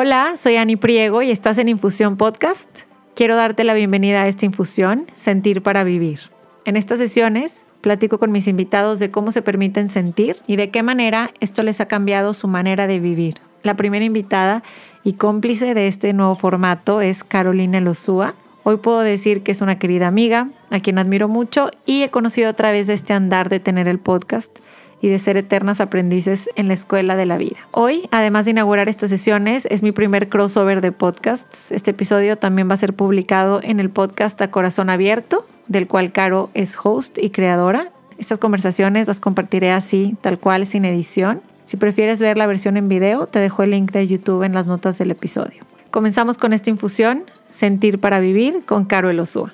Hola, soy Ani Priego y estás en Infusión Podcast. Quiero darte la bienvenida a esta infusión, Sentir para Vivir. En estas sesiones platico con mis invitados de cómo se permiten sentir y de qué manera esto les ha cambiado su manera de vivir. La primera invitada y cómplice de este nuevo formato es Carolina Lozúa. Hoy puedo decir que es una querida amiga, a quien admiro mucho y he conocido a través de este andar de tener el podcast y de ser eternas aprendices en la escuela de la vida. Hoy, además de inaugurar estas sesiones, es mi primer crossover de podcasts. Este episodio también va a ser publicado en el podcast A Corazón Abierto, del cual Caro es host y creadora. Estas conversaciones las compartiré así, tal cual, sin edición. Si prefieres ver la versión en video, te dejo el link de YouTube en las notas del episodio. Comenzamos con esta infusión, Sentir para Vivir, con Caro Elosúa.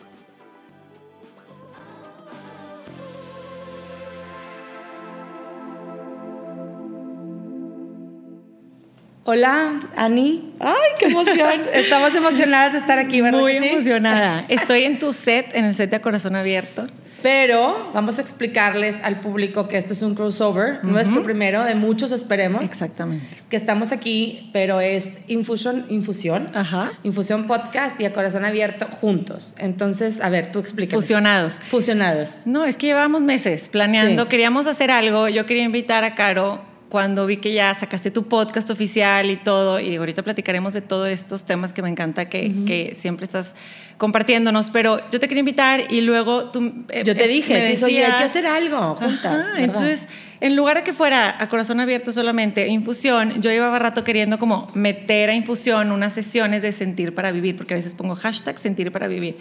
Hola, Ani. Ay, qué emoción. Estamos emocionadas de estar aquí, ¿verdad? Muy emocionada. Estoy en tu set, en el set de Corazón Abierto. Pero vamos a explicarles al público que esto es un crossover, nuestro primero de muchos, esperemos. Exactamente. Que estamos aquí, pero es infusión, infusión, Ajá. infusión podcast y a corazón abierto juntos. Entonces, a ver, tú explícanos. Fusionados. Fusionados. No, es que llevábamos meses planeando, Sí. queríamos hacer algo, yo quería invitar a Caro cuando vi que ya sacaste tu podcast oficial y todo, y ahorita platicaremos de todos estos temas que me encanta que, que siempre estás compartiéndonos, pero yo te quería invitar y luego tú... eh, Yo te dije, me te dije, hay decías- que hacer algo juntas. Ajá, entonces, en lugar de que fuera a corazón abierto solamente infusión, yo llevaba rato queriendo como meter a infusión unas sesiones de sentir para vivir, porque a veces pongo hashtag sentir para vivir,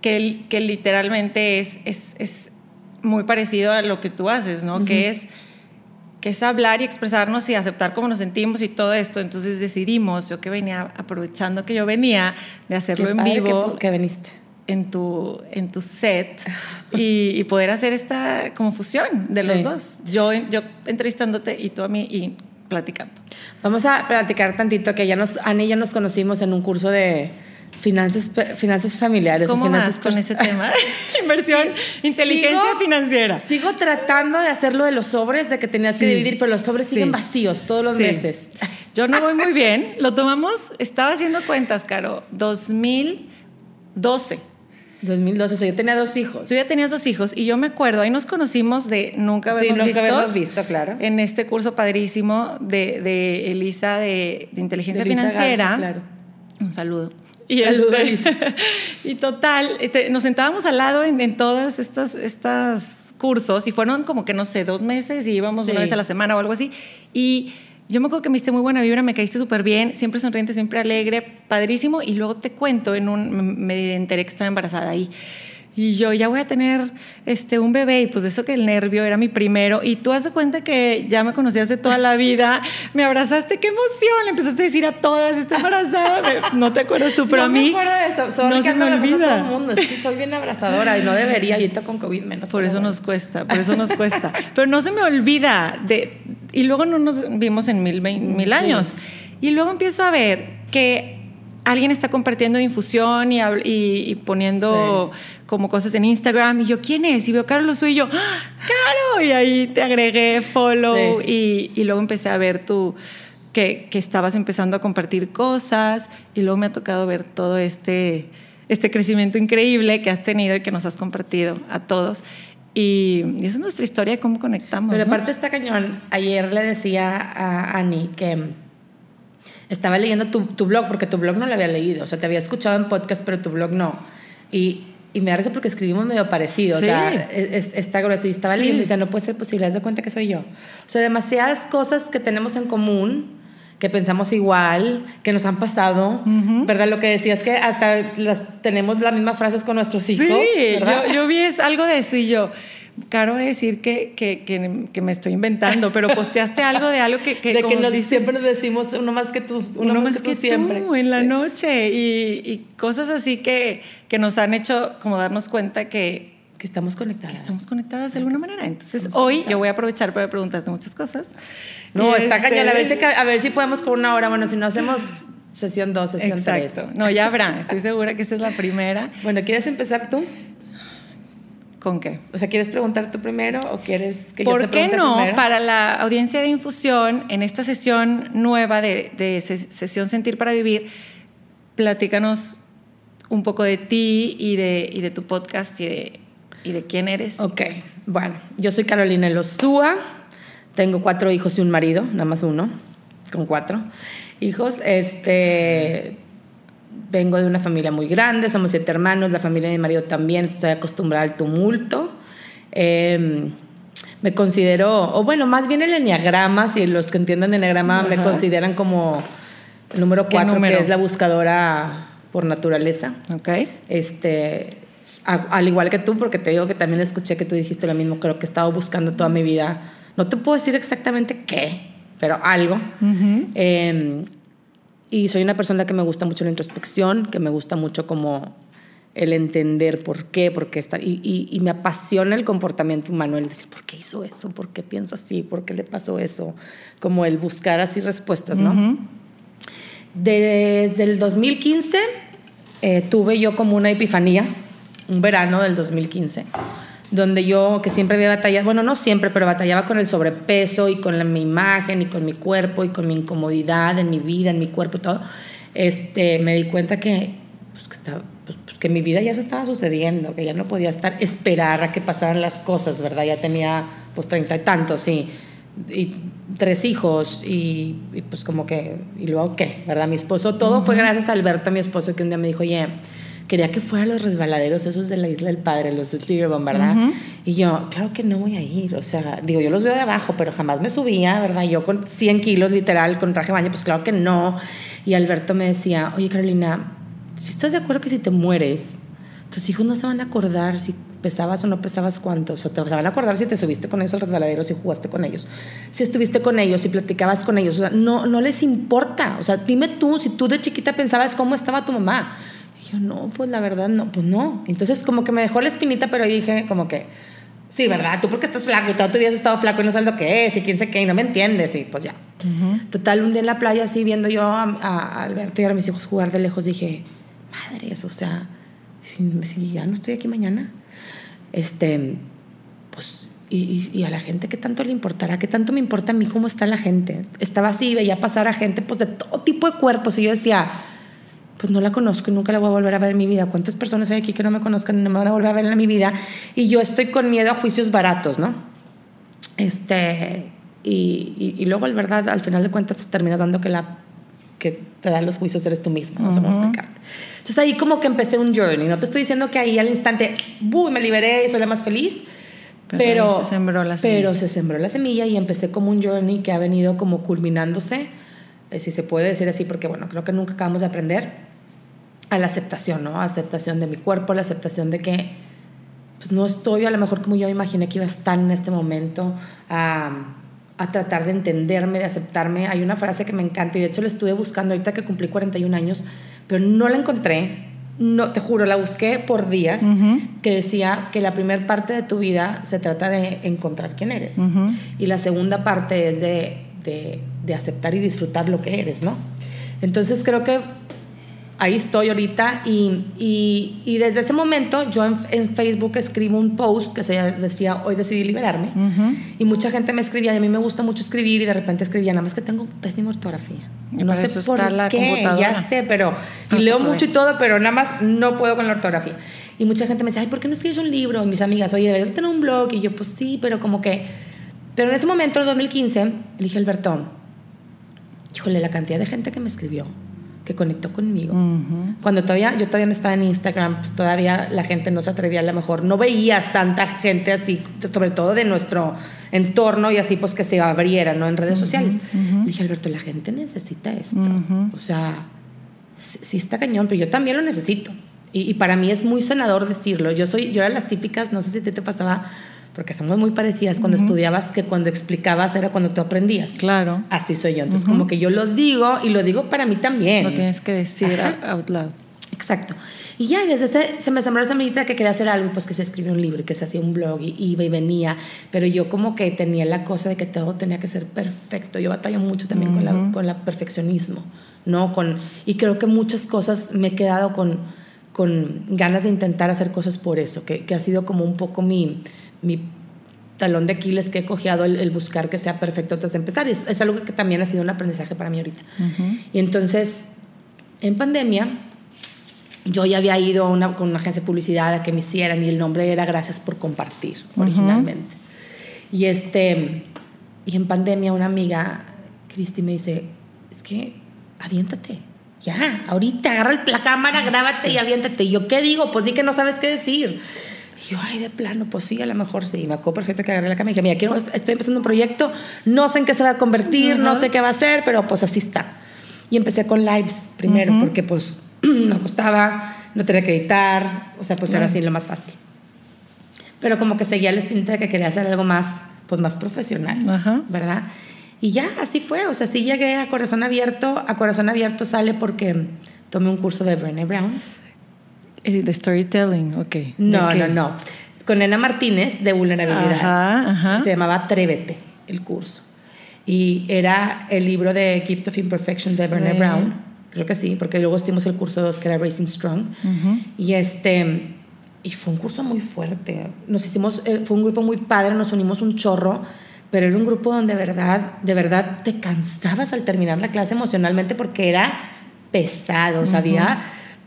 que, que literalmente es, es, es muy parecido a lo que tú haces, ¿no? Que es que es hablar y expresarnos y aceptar cómo nos sentimos y todo esto. Entonces decidimos, yo que venía, aprovechando que yo venía de hacerlo Qué en padre vivo, que, que viniste. en tu, en tu set y, y poder hacer esta como fusión de los dos. Yo, yo entrevistándote y tú a mí y platicando. Vamos a platicar tantito que ya nos, Ani y yo nos conocimos en un curso de finanzas, finanzas familiares. ¿Cómo finanzas vas con ese tema? Inversión, Sí, inteligencia sigo- financiera. Sigo tratando de hacerlo de los sobres, de que tenías que Sí, dividir, pero los sobres sí. siguen vacíos todos los Sí. meses. Yo no voy muy bien. Lo tomamos, estaba haciendo cuentas, Caro, 2012. 2012, o sea, yo tenía dos hijos. Tú ya tenías dos hijos y yo me acuerdo, ahí nos conocimos de nunca Sí, habernos nunca visto. habernos visto, claro. En este curso padrísimo de, de Elisa de, de Inteligencia De Elisa Financiera. Garza, claro. Un saludo. Y, este- y total, este, nos sentábamos al lado en, en todas estas, estas cursos y fueron como que, no sé, dos meses y íbamos Sí. una vez a la semana o algo así. Y yo me acuerdo que me diste muy buena vibra, me caíste súper bien, siempre sonriente, siempre alegre, padrísimo. Y luego te cuento, en un, me, me enteré que estaba embarazada ahí. Y yo ya voy a tener este, un bebé y pues eso que el nervio era mi primero y tú hace cuenta que ya me conocías de toda la vida, me abrazaste, qué emoción, le empezaste a decir a todas, está embarazada, no te acuerdas tú, pero no a mí me acuerdo de eso. Sorry no que se ando me abrazando a olvida. todo el mundo. Es que soy bien abrazadora y no debería. Ahorita con COVID menos. Por eso bueno. nos cuesta, por eso nos cuesta. Pero no se me olvida. De, y luego no nos vimos en mil, mil Sí. años. Y luego empiezo a ver que alguien está compartiendo difusión y, habl- y, y poniendo como cosas en Instagram. Y yo, ¿quién es? Y veo Carlos Soy y yo, ¡Ah, ¡Caro! Y ahí te agregué follow y, y luego empecé a ver tu... Que, que estabas empezando a compartir cosas y luego me ha tocado ver todo este, este crecimiento increíble que has tenido y que nos has compartido a todos. Y, y esa es nuestra historia de cómo conectamos. Pero ¿no? aparte está cañón. Ayer le decía a Ani que estaba leyendo tu, tu blog, porque tu blog no lo había leído. O sea, te había escuchado en podcast, pero tu blog no. Y, y me risa porque escribimos medio parecido. Sí. O sea, es- es- está grueso. Y estaba Sí. leyendo y decía, no puede ser posible, haz de cuenta que soy yo. O sea, demasiadas cosas que tenemos en común, que pensamos igual, que nos han pasado. Ujú. ¿Verdad? Lo que decías que hasta las, tenemos las mismas frases con nuestros hijos. Sí, ¿verdad? yo, yo vi es algo de eso y yo, Caro de decir que, que, que, que me estoy inventando, pero posteaste algo de algo que, que de que como nos, dices, siempre nos decimos uno más que tú, uno, más, que, tú siempre. tú en la Sí. noche y, y cosas así que, que nos han hecho como darnos cuenta que, Que estamos conectadas. que estamos conectadas de alguna manera. Entonces Estamos hoy yo voy a aprovechar para preguntarte muchas cosas. No, Y está este- cañón. A ver, si, ca- a ver si podemos con una hora. Bueno, si no hacemos sesión 2, sesión 3. Exacto. No, ya habrá. Estoy segura que esa es la primera. Bueno, ¿quieres empezar tú? ¿Con qué? O sea, ¿quieres preguntar tú primero o quieres que ¿Por yo te qué no? primero? Para la audiencia de infusión, en esta sesión nueva de, de ses- sesión Sentir para Vivir, platícanos un poco de ti y de, y de tu podcast y de, y de quién eres. Ok, bueno, yo soy Carolina Elosúa, tengo cuatro hijos y un marido, nada más uno, con cuatro hijos. Este, vengo de una familia muy grande, somos siete hermanos, la familia de mi marido también, estoy acostumbrada al tumulto. Eh, me considero, o bueno, más bien el enneagrama, si los que entienden de enneagrama me Ajá. consideran como el número ¿Qué cuatro, número? que es la buscadora por naturaleza. Ok. Este, a- al igual que tú, porque te digo que también escuché que tú dijiste lo mismo, creo que he estado buscando toda mi vida. No te puedo decir exactamente qué, pero algo. Ujú. Eh, y soy una persona que me gusta mucho la introspección, que me gusta mucho como el entender por qué, por qué está, y, y- y me apasiona el comportamiento humano, el decir, ¿por qué hizo eso? ¿Por qué piensa así? ¿Por qué le pasó eso? Como el buscar así respuestas, ¿no? Ujú. Desde el 2015 eh, tuve yo como una epifanía, un verano del 2015, donde yo, que siempre había batallado, bueno, no siempre, pero batallaba con el sobrepeso y con la- mi imagen y con mi cuerpo y con mi incomodidad en mi vida, en mi cuerpo y todo, este, me di cuenta que, pues, que, estaba- pues, pues, que mi vida ya se estaba sucediendo, que ya no podía estar, esperar a que pasaran las cosas, ¿verdad? Ya tenía pues treinta y tantos y, y tres hijos y, y, pues como que, y luego qué, ¿verdad? Mi esposo, todo fue gracias a Alberto, mi esposo, que un día me dijo, oye, quería que fuera a los resbaladeros esos de la Isla del Padre, los Steverbomb, ¿verdad? Ujú. Y yo, claro que no voy a ir, o sea, digo, yo los veo de abajo, pero jamás me subía, ¿verdad? Yo con 100 kilos literal, con traje de baño, pues claro que no. Y Alberto me decía, oye Carolina, si estás de acuerdo que si te mueres, tus hijos no se van a acordar si pesabas o no pesabas cuánto, o sea, te van a acordar si te subiste con ellos al resbaladero, si jugaste con ellos, si estuviste con ellos, si platicabas con ellos, o sea, no, no les importa, o sea, dime tú, si tú de chiquita pensabas cómo estaba tu mamá. Yo, no, pues la verdad, no, pues no. Entonces, como que me dejó la espinita, pero dije, como que, sí, ¿verdad? Tú porque estás flaco y todo tu día has estado flaco y no sabes lo que es y quién sé qué y no me entiendes y pues ya. Total, un día en la playa, así viendo yo a, a Alberto y a mis hijos jugar de lejos, dije, madres, o sea, si, si ya no estoy aquí mañana, este, pues, y, y- a la gente, ¿qué tanto le importará? ¿Qué tanto me importa a mí cómo está la gente? Estaba así veía pasar a gente, pues, de todo tipo de cuerpos y yo decía, pues no la conozco y nunca la voy a volver a ver en mi vida. ¿Cuántas personas hay aquí que no me conozcan y no me van a volver a ver en mi vida? Y yo estoy con miedo a juicios baratos, ¿no? Este, y, y, y luego, en verdad, al final de cuentas, terminas dando que la que te dan los juicios eres tú misma, no Ujú. explicarte. Entonces ahí como que empecé un journey, no te estoy diciendo que ahí al instante, ¡buh! me liberé y soy la más feliz, Pero pero, se sembró la pero semilla. se sembró la semilla y empecé como un journey que ha venido como culminándose, si se puede decir así, porque bueno, creo que nunca acabamos de aprender, a la aceptación, ¿no? Aceptación de mi cuerpo, la aceptación de que pues, no estoy a lo mejor como yo me imaginé que iba a estar en este momento, a, a tratar de entenderme, de aceptarme. Hay una frase que me encanta y de hecho la estuve buscando ahorita que cumplí 41 años, pero no la encontré. No, te juro, la busqué por días, que decía que la primera parte de tu vida se trata de encontrar quién eres y la segunda parte es de, de, de aceptar y disfrutar lo que eres, ¿no? Entonces creo que ahí estoy ahorita y, y, y desde ese momento yo en, en Facebook escribo un post que se decía hoy decidí liberarme y mucha gente me escribía y a mí me gusta mucho escribir y de repente escribía nada más que tengo pésima ortografía Y no sé eso por está qué ya sé pero y Ah, leo qué mucho y todo pero nada más no puedo con la ortografía. Y mucha gente me dice ay ¿por qué no escribes un libro? y mis amigas oye deberías tener un blog y yo pues sí pero como que pero en ese momento en 2015 le dije Alberto híjole la cantidad de gente que me escribió que conectó conmigo Ujú. cuando todavía yo todavía no estaba en Instagram, pues todavía la gente no se atrevía a lo mejor, no veías tanta gente así, sobre todo de nuestro entorno y así pues que se abriera, ¿no? En redes sociales. ujú. Le dije, Alberto, la gente necesita esto. O sea, sí, sí está cañón, pero yo también lo necesito. Y, y para mí es muy sanador decirlo. Yo soy, yo era las típicas, no sé si te, te pasaba, porque somos muy parecidas cuando estudiabas, que cuando explicabas era cuando tú aprendías. Claro. Así soy yo. Entonces, como que yo lo digo y lo digo para mí también. Lo tienes que decir Ajá. out loud. Exacto. Y ya desde ese, se me sembró esa semillita que quería hacer algo pues que se escribió un libro y que se hacía un blog y iba y venía. Pero yo como que tenía la cosa de que todo tenía que ser perfecto. Yo batallo mucho también con, la, con la perfeccionismo, ¿no? Con, y creo que muchas cosas me he quedado con, con ganas de intentar hacer cosas por eso, que, que ha sido como un poco mi, mi talón de Aquiles que he cojeado el, buscar que sea perfecto antes de empezar. Y es, es, algo que también ha sido un aprendizaje para mí ahorita. Y entonces, en pandemia, yo ya había ido una, con una agencia de publicidad a que me hicieran y el nombre era Gracias por compartir originalmente. Y, este, y en pandemia una amiga, Cristi, me dice, es que aviéntate. Ya, ahorita agarra la cámara, grábate y aviéntate. Y yo, ¿qué digo? Pues di que no sabes qué decir. Y yo, ay, de plano, pues sí, a lo mejor sí. Me acuerdo perfecto que agarré la cámara y dije, mira, quiero, estoy empezando un proyecto, no sé en qué se va a convertir, no sé qué va a ser, pero pues así está. Y empecé con lives primero, porque pues no costaba, no tenía que editar, o sea, pues era así lo más fácil. Pero como que seguía el instinto de que quería hacer algo más, pues más profesional, ¿verdad? Y ya, así fue, o sea, sí llegué a Corazón Abierto, a Corazón Abierto sale porque tomé un curso de Brené Brown. Eh, de storytelling, ok. No, no, no. Con Ena Martínez de vulnerabilidad. Ajá, ajá. Se llamaba Atrévete el curso. Y era el libro de Gift of Imperfection de Brené Brown Creo que sí, porque luego estuvimos el curso 2 que era Racing Strong. Y este y fue un curso muy fuerte. Nos hicimos eh, fue un grupo muy padre, nos unimos un chorro, pero era un grupo donde de verdad, de verdad te cansabas al terminar la clase emocionalmente porque era pesado, o sea, había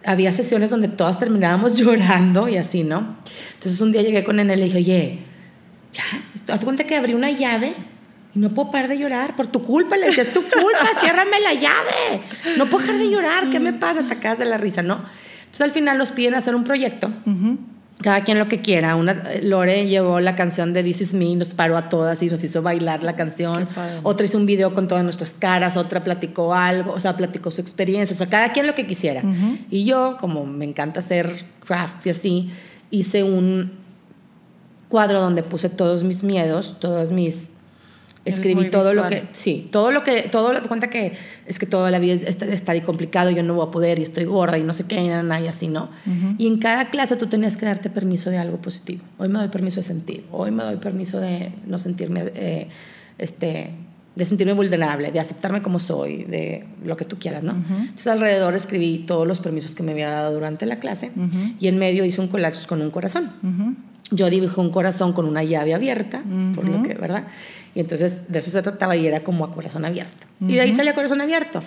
había sesiones donde todas terminábamos llorando y así, ¿no? Entonces un día llegué con él y le dije, oye, ya, haz cuenta que abrí una llave y no puedo parar de llorar por tu culpa. Le decía, es tu culpa, ciérrame la llave. No puedo dejar de llorar, ¿qué me pasa? Te acabas de la risa, ¿no? Entonces al final nos piden hacer un proyecto. Cada quien lo que quiera. Una, Lore llevó la canción de This Is Me, nos paró a todas y nos hizo bailar la canción. Otra hizo un video con todas nuestras caras, otra platicó algo, o sea, platicó su experiencia. O sea, cada quien lo que quisiera. Y yo, como me encanta hacer craft y así, hice un cuadro donde puse todos mis miedos, todas mis escribí todo lo que, sí, todo lo que, todo lo cuenta que es que toda la vida está, está complicado, yo no voy a poder y estoy gorda y no sé qué, y, nada, y así, ¿no? Y en cada clase tú tenías que darte permiso de algo positivo. Hoy me doy permiso de sentir, hoy me doy permiso de no sentirme, eh, este, de sentirme vulnerable, de aceptarme como soy, de lo que tú quieras, ¿no? Entonces alrededor escribí todos los permisos que me había dado durante la clase y en medio hice un collage con un corazón. Yo dibujé un corazón con una llave abierta, por lo que, ¿verdad? Y entonces de eso se trataba y era como a corazón abierto. Y de ahí sale a corazón abierto.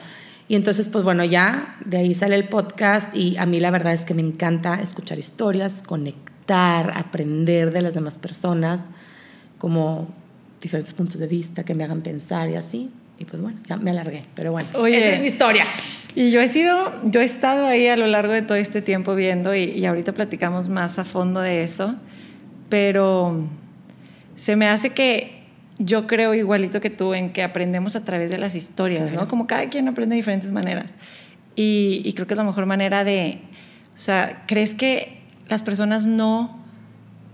Y entonces, pues bueno, ya de ahí sale el podcast y a mí la verdad es que me encanta escuchar historias, conectar, aprender de las demás personas, como diferentes puntos de vista que me hagan pensar y así. Y pues bueno, ya me alargué, pero bueno, esa es mi historia. Y yo he sido, yo he estado ahí a lo largo de todo este tiempo viendo y, y ahorita platicamos más a fondo de eso, pero se me hace que yo creo igualito que tú en que aprendemos a través de las historias, ¿no? Como cada quien aprende de diferentes maneras. Y, creo que es la mejor manera de, o sea, ¿crees que las personas no,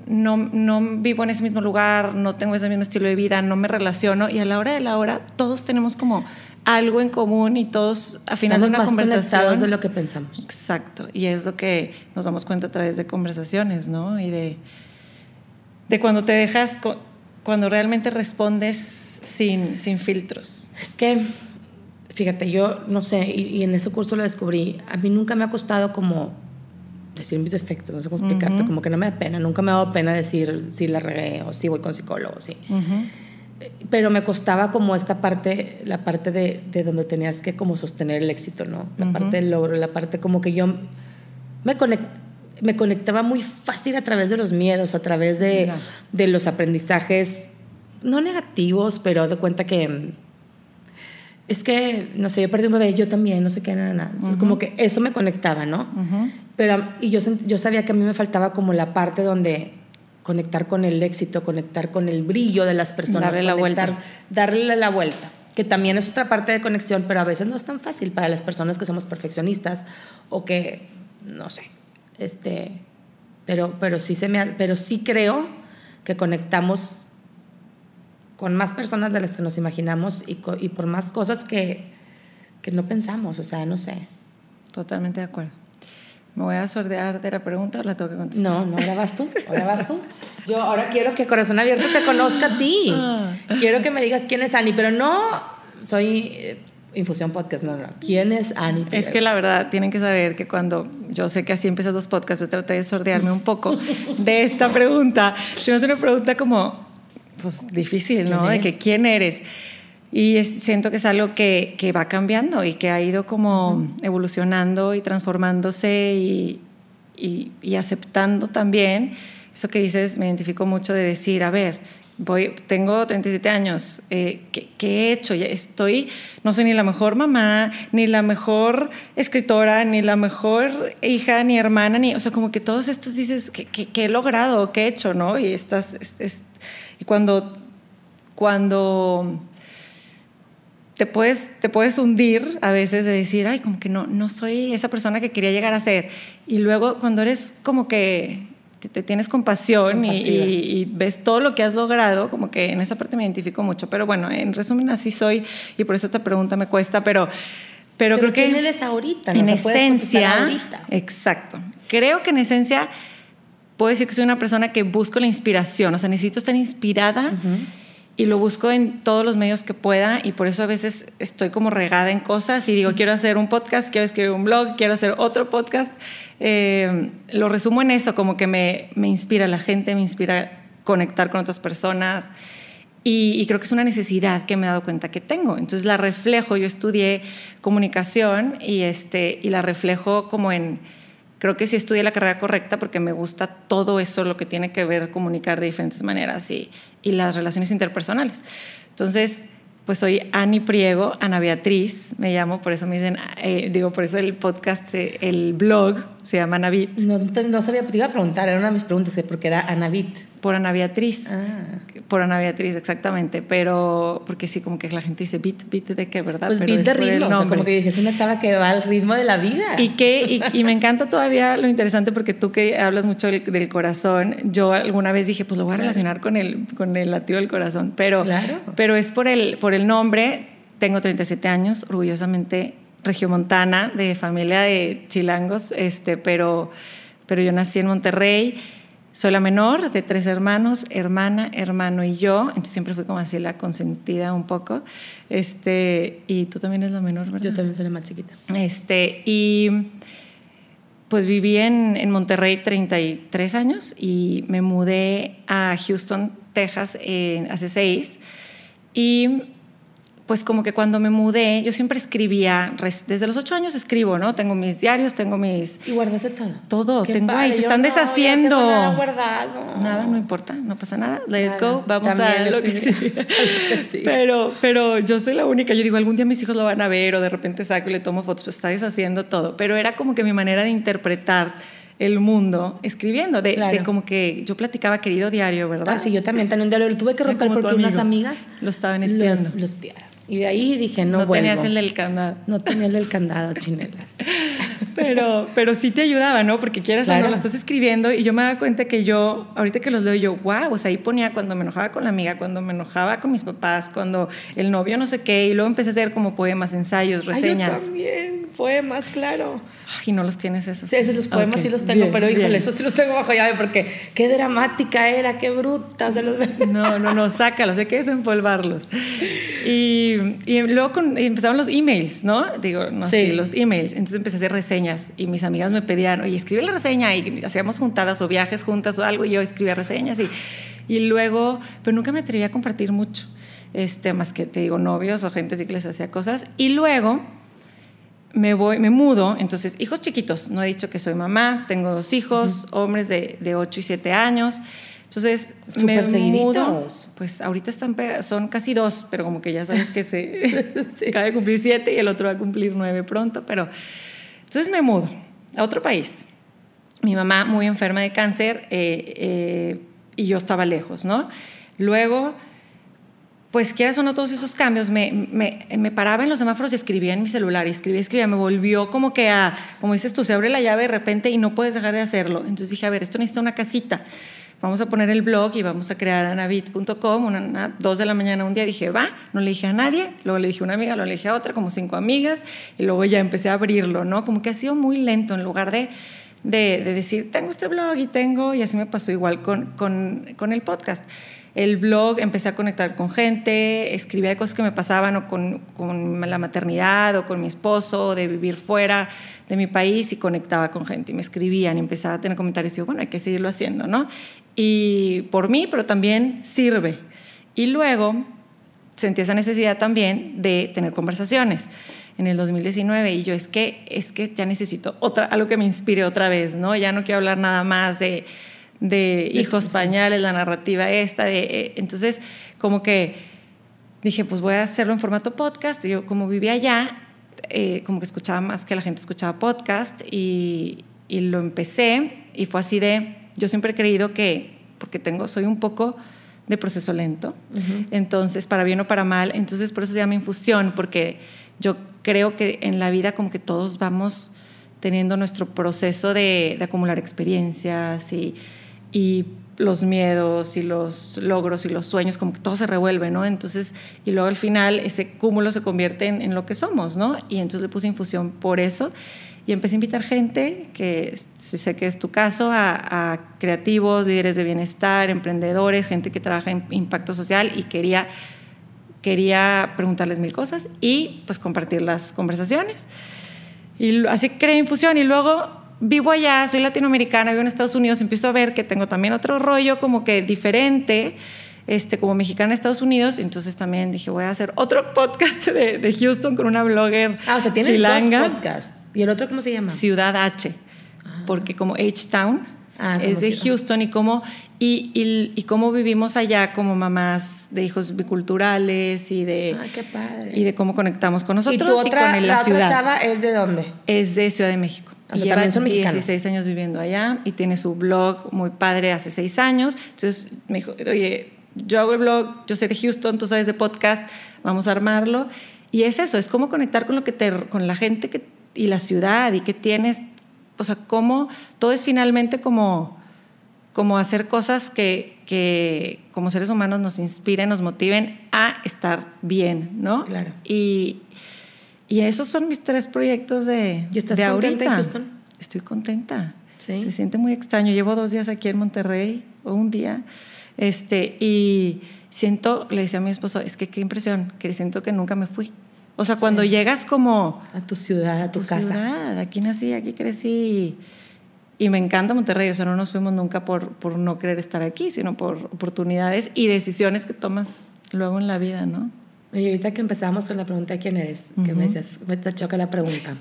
no, no vivo en ese mismo lugar, no tengo ese mismo estilo de vida, no me relaciono y a la hora de la hora todos tenemos como algo en común y todos a final de una más conversación de lo que pensamos. Exacto, y es lo que nos damos cuenta a través de conversaciones, ¿no? Y de de cuando te dejas cuando realmente respondes sin, sin filtros? Es que, fíjate, yo no sé, y, en ese curso lo descubrí, a mí nunca me ha costado como decir mis defectos, no sé cómo explicarte, como que no me da pena, nunca me ha dado pena decir si la regué o si voy con psicólogo, sí. Pero me costaba como esta parte, la parte de, de, donde tenías que como sostener el éxito, ¿no? La parte del logro, la parte como que yo me conecté me conectaba muy fácil a través de los miedos, a través de, de los aprendizajes, no negativos, pero de cuenta que es que, no sé, yo perdí un bebé, yo también, no sé qué, nada, nada. Como que eso me conectaba, ¿no? Pero, y yo, yo sabía que a mí me faltaba como la parte donde conectar con el éxito, conectar con el brillo de las personas. Darle la vuelta. Darle la vuelta, que también es otra parte de conexión, pero a veces no es tan fácil para las personas que somos perfeccionistas o que, no sé, este, pero, pero, sí se me, pero sí creo que conectamos con más personas de las que nos imaginamos y, y por más cosas que, que no pensamos, o sea, no sé. Totalmente de acuerdo. ¿Me voy a sordear de la pregunta o la tengo que contestar? No, no, ahora vas tú, ahora vas tú. Yo ahora quiero que Corazón Abierto te conozca a ti. Ah. Quiero que me digas quién es Ani, pero no soy Infusión Podcast, no, no. ¿Quién es Ani? Es que la verdad, tienen que saber que cuando yo sé que así empecé dos podcasts, yo traté de sordearme un poco de esta pregunta. Si no es una pregunta como, pues difícil, ¿no? De que quién eres. Y siento que es algo que, que, va cambiando y que ha ido como evolucionando y transformándose y, y, y aceptando también. Eso que dices, me identifico mucho de decir, a ver, Voy, tengo 37 años. Eh, ¿qué, he hecho? Estoy, no soy ni la mejor mamá, ni la mejor escritora, ni la mejor hija, ni hermana, ni, o sea, como que todos estos dices, ¿qué, qué, he logrado? ¿Qué he hecho? ¿No? Y estás, y cuando, cuando te puedes, te puedes hundir a veces de decir, ay, como que no, no soy esa persona que quería llegar a ser. Y luego cuando eres como que te tienes compasión y, ves todo lo que has logrado, como que en esa parte me identifico mucho. Pero bueno, en resumen, así soy y por eso esta pregunta me cuesta, pero, pero, creo que... ¿Quién eres ahorita? En esencia, exacto. Creo que en esencia puedo decir que soy una persona que busco la inspiración, o sea, necesito estar inspirada y lo busco en todos los medios que pueda y por eso a veces estoy como regada en cosas y digo, quiero hacer un podcast, quiero escribir un blog, quiero hacer otro podcast. Eh, lo resumo en eso, como que me, me inspira la gente, me inspira conectar con otras personas y, creo que es una necesidad que me he dado cuenta que tengo. Entonces la reflejo, yo estudié comunicación y, este, y la reflejo como en creo que sí estudié la carrera correcta porque me gusta todo eso, lo que tiene que ver comunicar de diferentes maneras y, y las relaciones interpersonales. Entonces, pues soy Ani Priego, Ana Beatriz, me llamo, por eso me dicen, eh, digo, por eso el podcast, eh, el blog se llama Anavit. No, no sabía, te iba a preguntar, era una de mis preguntas, porque era Anavit. Por Ana Beatriz. Ah. Por Ana Beatriz, exactamente. Pero, porque sí, como que la gente dice beat, beat de qué, ¿verdad? Pues beat de ritmo, o sea, como que dije, es una chava que va al ritmo de la vida. Y, que, y, me encanta todavía lo interesante porque tú que hablas mucho del, corazón, yo alguna vez dije, pues lo voy a relacionar con el, con el latido del corazón. Pero, claro. pero es por el, por el nombre. Tengo 37 años, orgullosamente regiomontana, de familia de chilangos, este, pero, pero yo nací en Monterrey soy la menor de tres hermanos, hermana, hermano y yo, entonces siempre fui como así la consentida un poco. Este, y tú también eres la menor, ¿verdad? Yo también soy la más chiquita. Este, y pues viví en, en Monterrey 33 años y me mudé a Houston, Texas, hace seis. Y pues como que cuando me mudé, yo siempre escribía, desde los ocho años escribo, ¿no? Tengo mis diarios, tengo mis... ¿Y guardaste todo? Todo, tengo ahí, se están deshaciendo. No nada guardado. Nada, no importa, no pasa nada, let it go, vamos a lo que sí. Pero, pero yo soy la única, yo digo, algún día mis hijos lo van a ver o de repente saco y le tomo fotos, pues está deshaciendo todo. Pero era como que mi manera de interpretar el mundo escribiendo, de, de, como que yo platicaba querido diario, ¿verdad? Ah, sí, yo también tenía un diario, lo tuve que romper porque unas amigas lo estaban espiando. Los, los y de ahí dije, no, no vuelvo. tenías el del candado. No tenía el del candado, chinelas. pero, pero sí te ayudaba, ¿no? Porque quieras o no, lo estás escribiendo y yo me daba cuenta que yo, ahorita que los leo, yo, wow, o sea, ahí ponía cuando me enojaba con la amiga, cuando me enojaba con mis papás, cuando el novio no sé qué, y luego empecé a hacer como poemas, ensayos, reseñas. Ay, yo también, poemas, claro. y no los tienes esos. Sí, esos los poemas sí los tengo, pero híjole, esos sí los tengo bajo llave porque qué dramática era, qué bruta. Se los... no, no, no, sácalos, hay que desempolvarlos. Y, y luego empezaron los emails, ¿no? Digo, no sé, los emails. Entonces empecé a hacer reseñas y mis amigas me pedían, oye, escribe la reseña y hacíamos juntadas o viajes juntas o algo y yo escribía reseñas y, y luego, pero nunca me atreví a compartir mucho, este, más que te digo, novios o gente así que les hacía cosas. Y luego me voy, me mudo, entonces, hijos chiquitos, no he dicho que soy mamá, tengo dos hijos, hombres de, de 8 y 7 años. Entonces, me mudo. Pues ahorita están son casi dos, pero como que ya sabes que se acaba de cumplir siete y el otro va a cumplir nueve pronto. Pero entonces me mudo a otro país. Mi mamá muy enferma de cáncer eh, eh, y yo estaba lejos, ¿no? Luego, pues quieras o no, todos esos cambios, me, me, me, paraba en los semáforos y escribía en mi celular, y escribía, escribía, me volvió como que a, como dices tú, se abre la llave de repente y no puedes dejar de hacerlo. Entonces dije, a ver, esto necesita una casita vamos a poner el blog y vamos a crear anabit.com, una, dos de la mañana un día dije, va, no le dije a nadie, luego le dije a una amiga, luego le dije a otra, como cinco amigas, y luego ya empecé a abrirlo, ¿no? Como que ha sido muy lento en lugar de, de, decir, tengo este blog y tengo, y así me pasó igual con, con, con el podcast. El blog empecé a conectar con gente, escribía de cosas que me pasaban o con, con, la maternidad o con mi esposo, de vivir fuera de mi país y conectaba con gente y me escribían y empezaba a tener comentarios y yo, bueno, hay que seguirlo haciendo, ¿no? Y por mí, pero también sirve. Y luego sentí esa necesidad también de tener conversaciones en el 2019 y yo es que es que ya necesito otra algo que me inspire otra vez, ¿no? Ya no quiero hablar nada más de de hijos pañales, la narrativa esta, de, eh, entonces como que dije, pues voy a hacerlo en formato podcast. Y yo como vivía allá, eh, como que escuchaba más que la gente escuchaba podcast y, y, lo empecé y fue así de, yo siempre he creído que, porque tengo, soy un poco de proceso lento, entonces para bien o para mal, entonces por eso se llama infusión, porque yo creo que en la vida como que todos vamos teniendo nuestro proceso de, de acumular experiencias y y los miedos y los logros y los sueños, como que todo se revuelve, ¿no? Entonces, y luego al final ese cúmulo se convierte en, en, lo que somos, ¿no? Y entonces le puse infusión por eso y empecé a invitar gente, que sé que es tu caso, a, a creativos, líderes de bienestar, emprendedores, gente que trabaja en impacto social y quería, quería preguntarles mil cosas y pues compartir las conversaciones. Y así creé infusión y luego vivo allá, soy latinoamericana, vivo en Estados Unidos, empiezo a ver que tengo también otro rollo como que diferente, este, como mexicana en Estados Unidos, entonces también dije, voy a hacer otro podcast de, de Houston con una blogger Ah, o sea, tienes chilanga. dos podcasts. ¿Y el otro cómo se llama? Ciudad H, ah. porque como H-Town ah, es de Houston y cómo, y, y, y, cómo vivimos allá como mamás de hijos biculturales y de, Ay, qué padre. y de cómo conectamos con nosotros ¿Y, tu otra, con la, la ciudad. otra chava es de dónde? Es de Ciudad de México. O sea, también son mexicanos. 16 años viviendo allá y tiene su blog muy padre hace 6 años. Entonces me dijo, oye, yo hago el blog, yo soy de Houston, tú sabes de podcast, vamos a armarlo. Y es eso, es cómo conectar con, lo que te, con la gente que, y la ciudad y que tienes, o sea, cómo todo es finalmente como, como hacer cosas que, que como seres humanos nos inspiren, nos motiven a estar bien, ¿no? Claro. Y, y esos son mis tres proyectos de, ¿Y estás de contenta ahorita. Houston? Estoy contenta. Sí. Se siente muy extraño. Llevo dos días aquí en Monterrey, o un día, este, y siento, le decía a mi esposo, es que qué impresión, que siento que nunca me fui. O sea, cuando Sí. llegas como A tu ciudad, a tu, casa. ciudad, aquí nací, aquí crecí, y, y me encanta Monterrey. O sea, no nos fuimos nunca por, por no querer estar aquí, sino por oportunidades y decisiones que tomas luego en la vida, ¿no? Y ahorita que empezábamos con la pregunta de quién eres, que Ujú. me decías, me te choca la pregunta.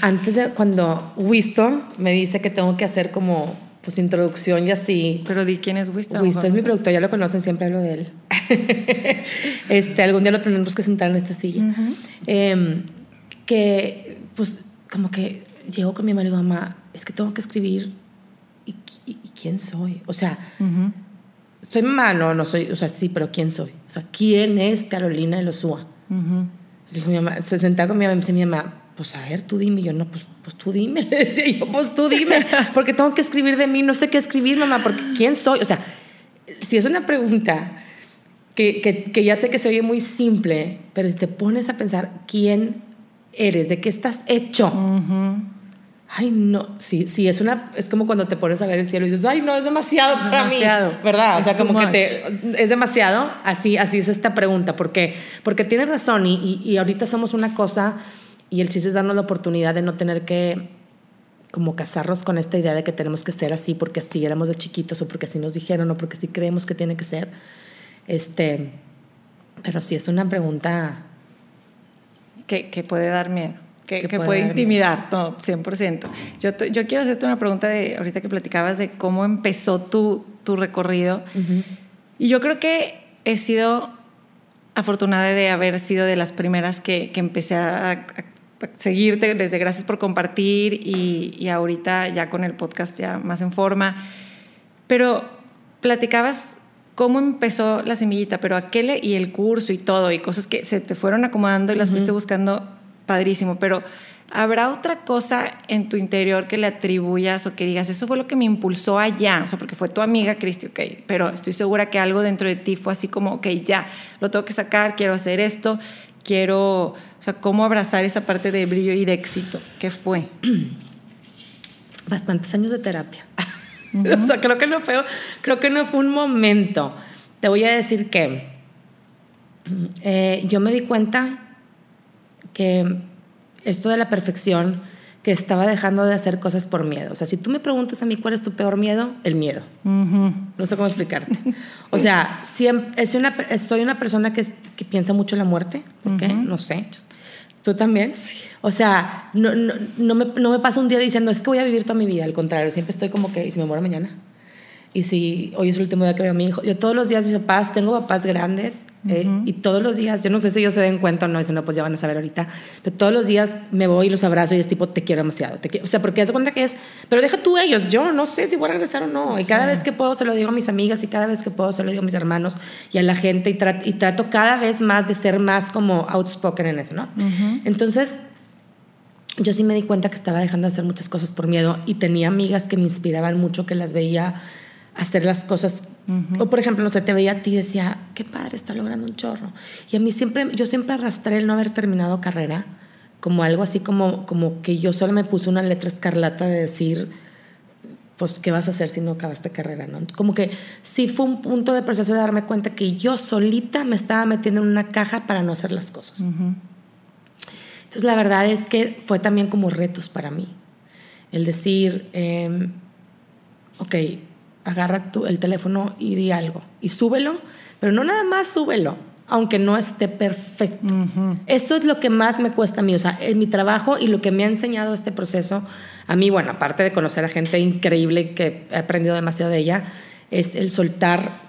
Antes de cuando Wisto me dice que tengo que hacer como pues introducción y así. Pero di quién es Winston. Wisto es mi productor, ya lo conocen, siempre hablo de él. este, algún día lo tendremos que sentar en esta silla. Ujú. Em, que pues como que llego con mi marido, mamá, es que tengo que escribir y, y- y quién soy. O sea, Ujú. soy mamá, no, no soy, o sea, sí, pero quién soy. O sea, ¿quién es Carolina de los Úa? Ujú. Le dijo mi mamá, se sentaba con mi mamá y me dice mi mamá, pues a ver, tú dime. Y yo, no, pues, pues tú dime. Le decía yo, pues tú dime. Porque tengo que escribir de mí, no sé qué escribir, mamá, porque ¿quién soy? O sea, si es una pregunta que, que, que ya sé que se oye muy simple, pero si te pones a pensar quién eres, de qué estás hecho. Ujú. Ay, no, sí, sí, es una, es como cuando te pones a ver el cielo y dices, ay, no, es demasiado para Demasiado. mí, ¿verdad? O Es sea, como que te, es demasiado, así, así es esta pregunta, porque, porque tienes razón y, y, y ahorita somos una cosa y el chiste es darnos la oportunidad de no tener que como casarnos con esta idea de que tenemos que ser así porque así éramos de chiquitos o porque así nos dijeron o porque así creemos que tiene que ser. Este, pero sí es una pregunta que, que puede dar miedo, que, Que que puede puede, dar intimidar, no, 100%. Yo, yo quiero hacerte una pregunta de, ahorita que platicabas de cómo empezó tu, tu recorrido. Y yo creo que he sido afortunada de haber sido de las primeras que, que empecé a, a seguirte, desde gracias por compartir y, y ahorita ya con el podcast ya más en forma. Pero platicabas cómo empezó la semillita, pero a qué le, y el curso y todo, y cosas que se te fueron acomodando y las fuiste buscando padrísimo, pero ¿habrá otra cosa en tu interior que le atribuyas o que digas, eso fue lo que me impulsó allá? O sea, porque fue tu amiga Cristi, ok, pero estoy segura que algo dentro de ti fue así como, ok, ya, lo tengo que sacar, quiero hacer esto, quiero, o sea, cómo abrazar esa parte de brillo y de éxito. ¿Qué fue? bastantes años de terapia. o sea, creo que no fue, creo que no fue un momento. te voy a decir que eh, yo me di cuenta que esto de la perfección, que estaba dejando de hacer cosas por miedo. O sea, si tú me preguntas a mí cuál es tu peor miedo, el miedo. No sé cómo explicarte. O sea, siempre, soy, una, soy una persona que, que piensa mucho en la muerte. ¿Por qué? No sé. ¿Tú también? O sea, no, no, no, me, no me paso un día diciendo, es que voy a vivir toda mi vida. Al contrario, siempre estoy como que, ¿y si me muero mañana? y si hoy es el último día que veo a mi hijo, yo todos los días mis papás, tengo papás grandes eh, y todos los días, yo no sé si ellos se den cuenta o no, si no, pues ya van a saber ahorita, pero todos los días me voy y los abrazo y es tipo, te quiero demasiado, te quiero. o sea, porque haz cuenta que es, pero deja tú ellos, yo no sé si voy a regresar o no, y cada vez que puedo se lo digo a mis amigas y cada vez que puedo se lo digo a mis hermanos y a la gente y, trato, y trato cada vez más de ser más como outspoken en eso, ¿no? Entonces, yo sí me di cuenta que estaba dejando de hacer muchas cosas por miedo y tenía amigas que me inspiraban mucho, que las veía hacer las cosas. O por ejemplo, no sé, te veía a ti y decía, qué padre, está logrando un chorro. Y a mí siempre, yo siempre arrastré el no haber terminado carrera como algo así como, como que yo solo me puse una letra escarlata de decir, pues, ¿qué vas a hacer si no acabaste carrera? ¿no? Como que sí fue un punto de proceso de darme cuenta que yo solita me estaba metiendo en una caja para no hacer las cosas. Entonces, la verdad es que fue también como retos para mí. El decir, eh, ok, agarra tu, el teléfono y di algo. Y súbelo, pero no nada más súbelo, aunque no esté perfecto. Eso es lo que más me cuesta a mí, o sea, en mi trabajo y lo que me ha enseñado este proceso, a mí, bueno, aparte de conocer a gente increíble que he aprendido demasiado de ella, es el soltar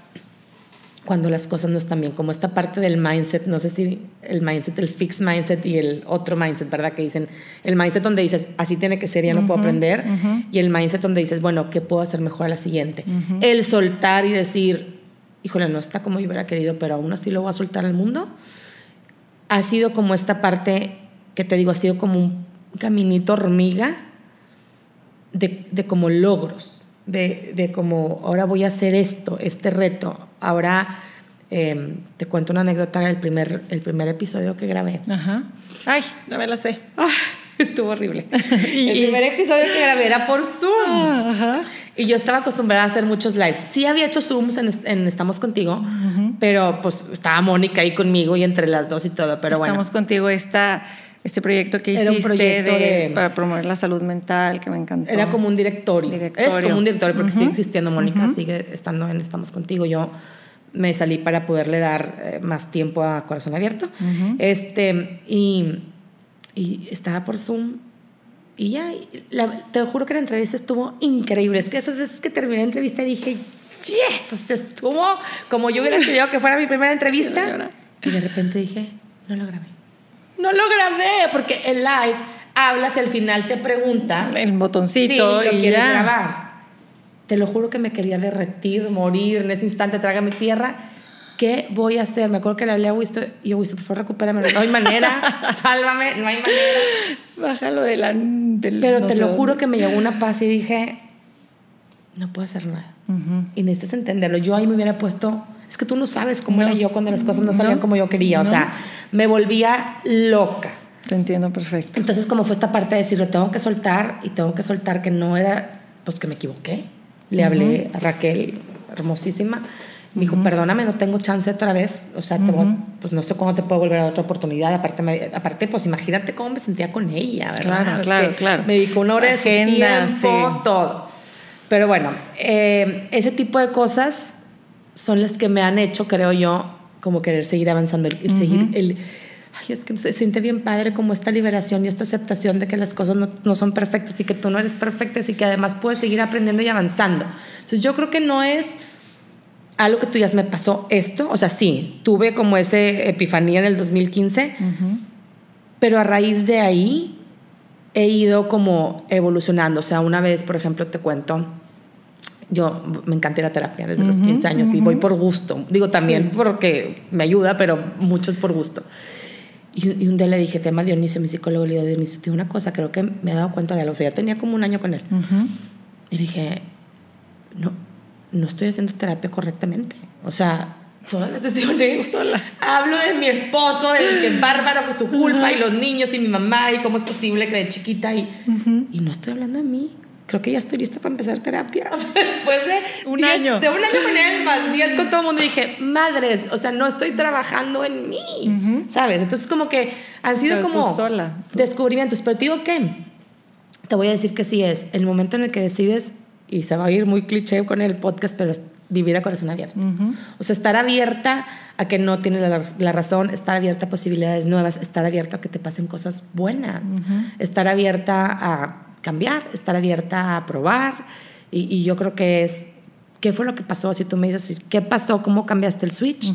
cuando las cosas no están bien, como esta parte del mindset, no sé si el mindset, el fixed mindset y el otro mindset, ¿verdad? Que dicen, el mindset donde dices, así tiene que ser, ya no puedo aprender, y el mindset donde dices, bueno, ¿qué puedo hacer mejor a la siguiente? El soltar y decir, híjole, no está como yo hubiera querido, pero aún así lo voy a soltar al mundo, ha sido como esta parte que te digo, ha sido como un caminito hormiga de, de como logros de, de como, ahora voy a hacer esto, este reto. Ahora em, te cuento una anécdota del primer, el primer episodio que grabé. Ajá. Ay, no me la sé. estuvo horrible. el primer episodio que grabé era por Zoom. Ajá. Y yo estaba acostumbrada a hacer muchos lives. Sí había hecho Zooms en, Estamos Contigo, pero pues estaba Mónica ahí conmigo y entre las dos y todo, pero bueno. Estamos Contigo está este proyecto que hiciste para promover la salud mental, que me encantó. Era como un directorio. Es como un directorio porque sigue existiendo, Mónica sigue estando en Estamos Contigo. Yo me salí para poderle dar eh, más tiempo a Corazón Abierto. este, y, y, estaba por Zoom. Y ya, te juro que la entrevista estuvo increíble. Es que esas veces que terminé la entrevista dije, yes, estuvo como yo hubiera querido que fuera mi primera entrevista. Y de repente dije, no lo grabé no lo grabé porque el live hablas y al final te pregunta. El botoncito. Si lo quieres grabar. Te lo juro que me quería derretir, morir en ese instante, traga mi tierra. ¿Qué voy a hacer? Me acuerdo que le hablé a Wisto y yo, Wisto, por favor, recupérame. No hay manera, sálvame, no hay manera. Bájalo de la. Pero te lo juro que me llegó una paz y dije, no puedo hacer nada. Y necesitas entenderlo. Yo ahí me hubiera puesto es que tú no sabes cómo era yo cuando las cosas no salían como yo quería. O sea, me volvía loca. Te entiendo perfecto. Entonces, como fue esta parte de decir, lo tengo que soltar y tengo que soltar que no era, pues que me equivoqué. Le hablé a Raquel, hermosísima. Me dijo, perdóname, no tengo chance otra vez. O sea, pues no sé cómo te puedo volver a dar otra oportunidad. Aparte, aparte, pues imagínate cómo me sentía con ella, ¿verdad? Claro, claro, claro. Me dedicó una hora de su tiempo, todo. Pero bueno, eh, ese tipo de cosas son las que me han hecho, creo yo, como querer seguir avanzando, el, seguir el... Ay, es que se siente bien padre como esta liberación y esta aceptación de que las cosas no, no, son perfectas y que tú no eres perfecta y que además puedes seguir aprendiendo y avanzando. Entonces yo creo que no es algo que tú ya me pasó esto, o sea, sí, tuve como ese epifanía en el 2015, pero a raíz de ahí he ido como evolucionando, o sea, una vez, por ejemplo, te cuento, yo me encanta ir a terapia desde los 15 años y voy por gusto. Digo también porque me ayuda, pero mucho es por gusto. Y, un día le dije, se llama Dionisio, mi psicólogo, le digo, Dionisio, tiene una cosa, creo que me he dado cuenta de algo. O sea, ya tenía como un año con él. Y dije, no, no estoy haciendo terapia correctamente. O sea, todas las sesiones Sola. hablo de mi esposo, del que es bárbaro con su culpa, y los niños y mi mamá, y cómo es posible que de chiquita, y, y no estoy hablando de mí. Creo que ya estoy lista para empezar terapia. O sea, después de un año. De un año con él, más días con todo el mundo, dije, madres, o sea, no estoy trabajando en mí, ¿sabes? Entonces, como que han sido como sola, descubrimientos. Pero te digo que, te voy a decir que sí es el momento en el que decides, y se va a ir muy cliché con el podcast, pero es vivir a corazón abierto. O sea, estar abierta a que no tienes la, razón, estar abierta a posibilidades nuevas, estar abierta a que te pasen cosas buenas, estar abierta a cambiar, estar abierta a probar. Y, yo creo que es, ¿qué fue lo que pasó? Si tú me dices, ¿qué pasó? ¿Cómo cambiaste el switch?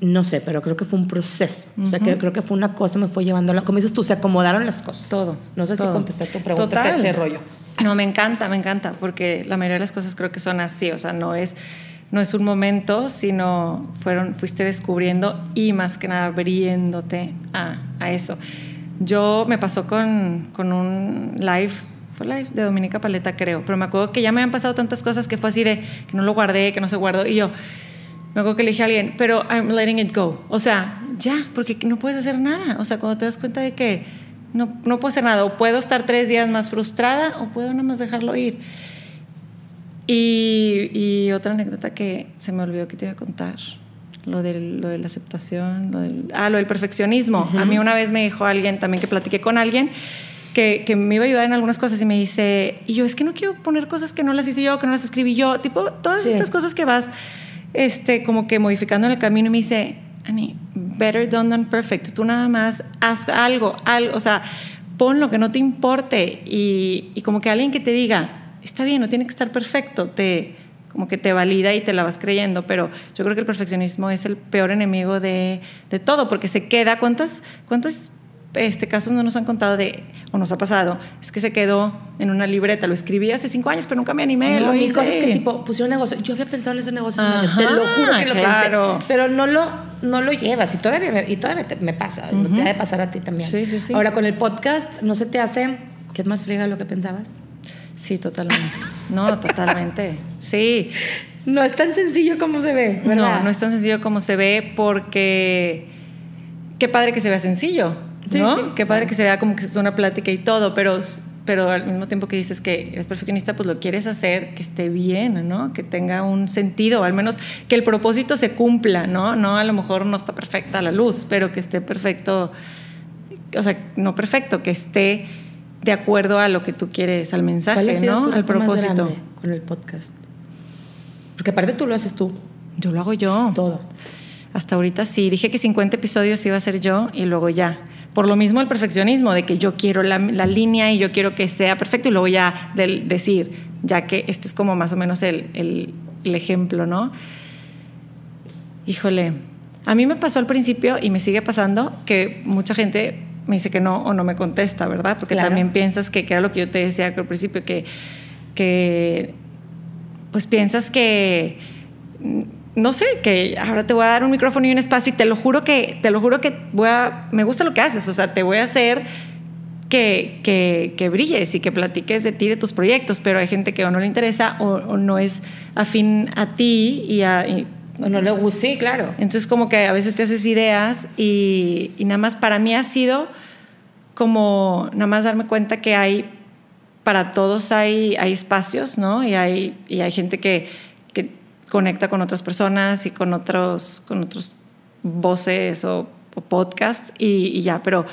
No sé, pero creo que fue un proceso. O sea, que creo que fue una cosa, me fue llevando, la, como dices tú, se acomodaron las cosas. Todo. No sé si contesté tu pregunta, Total. ese rollo. No, me encanta, me encanta, porque la mayoría de las cosas creo que son así, o sea, no es, no es un momento, sino fueron, fuiste descubriendo y más que nada abriéndote a, a eso. Yo me pasó con, con un live fue live de Dominica Paleta, creo. Pero me acuerdo que ya me han pasado tantas cosas que fue así de que no lo guardé, que no se guardó. Y yo me acuerdo que le a alguien, pero I'm letting it go. O sea, ya, porque no puedes hacer nada. O sea, cuando te das cuenta de que no, no puedo hacer nada, o puedo estar tres días más frustrada, o puedo nada más dejarlo ir. Y, y otra anécdota que se me olvidó que te iba a contar lo de, lo de la aceptación, lo del, ah, lo del perfeccionismo. A mí una vez me dijo alguien también que platiqué con alguien que, que, me iba a ayudar en algunas cosas y me dice, y yo es que no quiero poner cosas que no las hice yo, que no las escribí yo, tipo todas estas cosas que vas este, como que modificando en el camino y me dice, Annie, better done than perfect, tú nada más haz algo, algo, o sea, pon lo que no te importe y, y como que alguien que te diga, está bien, no tiene que estar perfecto, te como que te valida y te la vas creyendo, pero yo creo que el perfeccionismo es el peor enemigo de, de todo, porque se queda, ¿cuántas, cuántas este, casos no nos han contado de, o nos ha pasado, es que se quedó en una libreta, lo escribí hace cinco años, pero nunca me animé. No, lo mil cosas que tipo, pusieron negocio. Yo había pensado en ese negocio, te lo juro que lo pensé, pero no lo, no lo llevas y todavía me, y todavía me pasa, uh te ha de pasar a ti también. Sí, sí, sí. Ahora con el podcast, ¿no se te hace que es más friega lo que pensabas? Sí, totalmente. No, totalmente. Sí. No es tan sencillo como se ve, ¿verdad? No, no es tan sencillo como se ve porque qué padre que se vea sencillo ¿no? Qué padre que se vea como que es una plática y todo, pero, pero al mismo tiempo que dices que eres perfeccionista, pues lo quieres hacer que esté bien, ¿no? Que tenga un sentido, al menos que el propósito se cumpla, ¿no? No, a lo mejor no está perfecta la luz, pero que esté perfecto, o sea, no perfecto, que esté de acuerdo a lo que tú quieres, al mensaje, ¿no? al propósito. con el podcast. Porque aparte tú lo haces tú. Yo lo hago yo. Todo. Hasta ahorita sí. Dije que 50 episodios iba a ser yo y luego ya. Por lo mismo el perfeccionismo, de que yo quiero la, línea y yo quiero que sea perfecto y luego ya del decir, ya que este es como más o menos el, el, ejemplo, ¿no? Híjole, a mí me pasó al principio y me sigue pasando que mucha gente me dice que no o no me contesta, ¿verdad? Porque también piensas que, que, era lo que yo te decía al principio, que, que pues piensas que no sé, que ahora te voy a dar un micrófono y un espacio y te lo juro que, te lo juro que voy a, me gusta lo que haces, o sea, te voy a hacer que, que, que brilles y que platiques de ti, de tus proyectos, pero hay gente que o no le interesa o, no es afín a ti y a... o no le gusta, sí, claro. Entonces como que a veces te haces ideas y, y nada más para mí ha sido como nada más darme cuenta que hay, para todos hay, hay espacios, ¿no? Y hay, y hay gente que conecta con otras personas y con otros, con otros voces o, podcasts y, ya, pero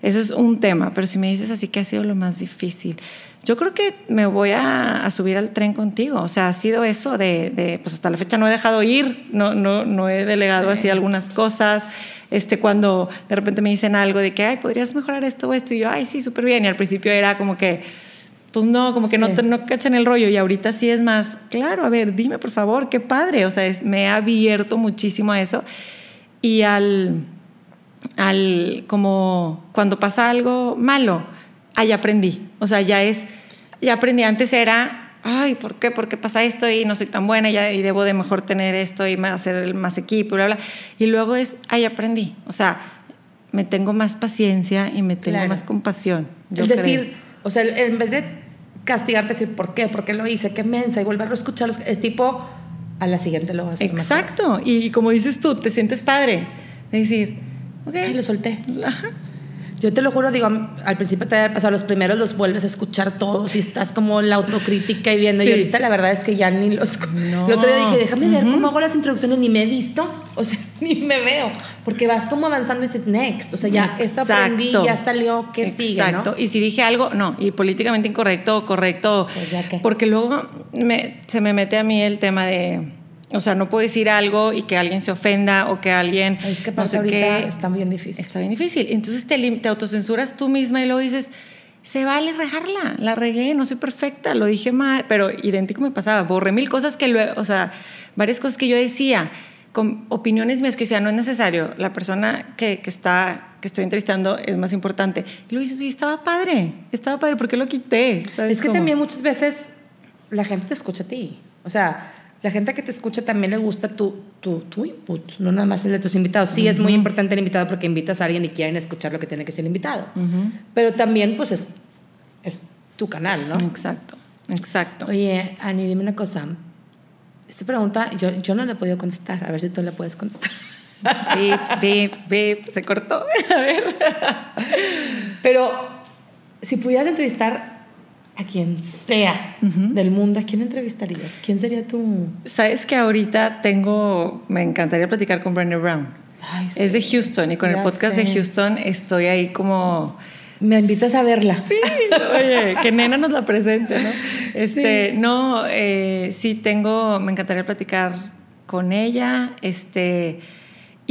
eso es un tema. Pero si me dices así que ha sido lo más difícil, yo creo que me voy a, subir al tren contigo. O sea, ha sido eso de, pues hasta la fecha no he dejado ir, no, no, no he delegado así algunas cosas. Este, cuando de repente me dicen algo de que, ay, podrías mejorar esto o esto, y yo, ay, sí, súper bien. Y al principio era como que pues no, como que no, no cachan el rollo y ahorita sí es más, claro, a ver, dime por favor, qué padre, o sea, me ha abierto muchísimo a eso y al, al, como cuando pasa algo malo, ahí aprendí, o sea, ya es, ya aprendí, antes era, ay, ¿por qué? ¿Por qué pasa esto? Y no soy tan buena y, y debo de mejor tener esto y hacer más equipo, bla, bla. Y luego es, ahí aprendí, o sea, me tengo más paciencia y me tengo más compasión. es decir, o sea, en vez de castigarte, decir por qué, por qué lo hice, qué mensa, y volverlo a escuchar, es tipo, a la siguiente lo vas a hacer. Exacto, y como dices tú, te sientes padre. De decir, ok. lo solté. Ajá. Yo te lo juro, digo, al principio te había pasado los primeros, los vuelves a escuchar todos y estás como la autocrítica y viendo. Y ahorita la verdad es que ya ni los. No. El otro día dije, déjame ver cómo hago las introducciones, ni me he visto, o sea, ni me veo. Porque vas como avanzando y dices, next. O sea, ya esta aprendí, ya salió, ¿qué sigue? Exacto. Y si dije algo, no, y políticamente incorrecto o correcto. Pues ya qué. Porque luego me- se me mete a mí el tema de. O sea, no puedo decir algo y que alguien se ofenda o que alguien. Es que no sé ahorita qué. está bien difícil. Está bien difícil. Entonces te, te autocensuras tú misma y luego dices, se vale regarla, la regué, no soy perfecta, lo dije mal, pero idéntico me pasaba, borré mil cosas que luego, o sea, varias cosas que yo decía, con opiniones mías que decía, no es necesario, la persona que, que está, que estoy entrevistando es más importante. Y luego dices, sí, estaba padre, estaba padre, ¿por qué lo quité? ¿Sabes Es que cómo? también muchas veces la gente te escucha a ti. O sea, la gente que te escucha también le gusta tu, tu, tu input, no nada más el de tus invitados. Sí, es muy importante el invitado porque invitas a alguien y quieren escuchar lo que tiene que ser el invitado. Ujú. Pero también, pues, es, es tu canal, ¿no? Exacto, exacto. Oye, Ani, dime una cosa. Esta pregunta yo, yo no la he podido contestar. A ver si tú la puedes contestar. Bip, bip, bip, se cortó. A ver. Pero si pudieras entrevistar a quien sea del mundo, ¿a quién entrevistarías? ¿Quién sería tu...? Sabes que ahorita tengo, me encantaría platicar con Brené Brown. Ay, sí. Es de Houston y con el podcast sé. de Houston estoy ahí como... Me invitas a verla. Sí, oye, que nena nos la presente, ¿no? Este, no, eh, sí tengo, me encantaría platicar con ella, este,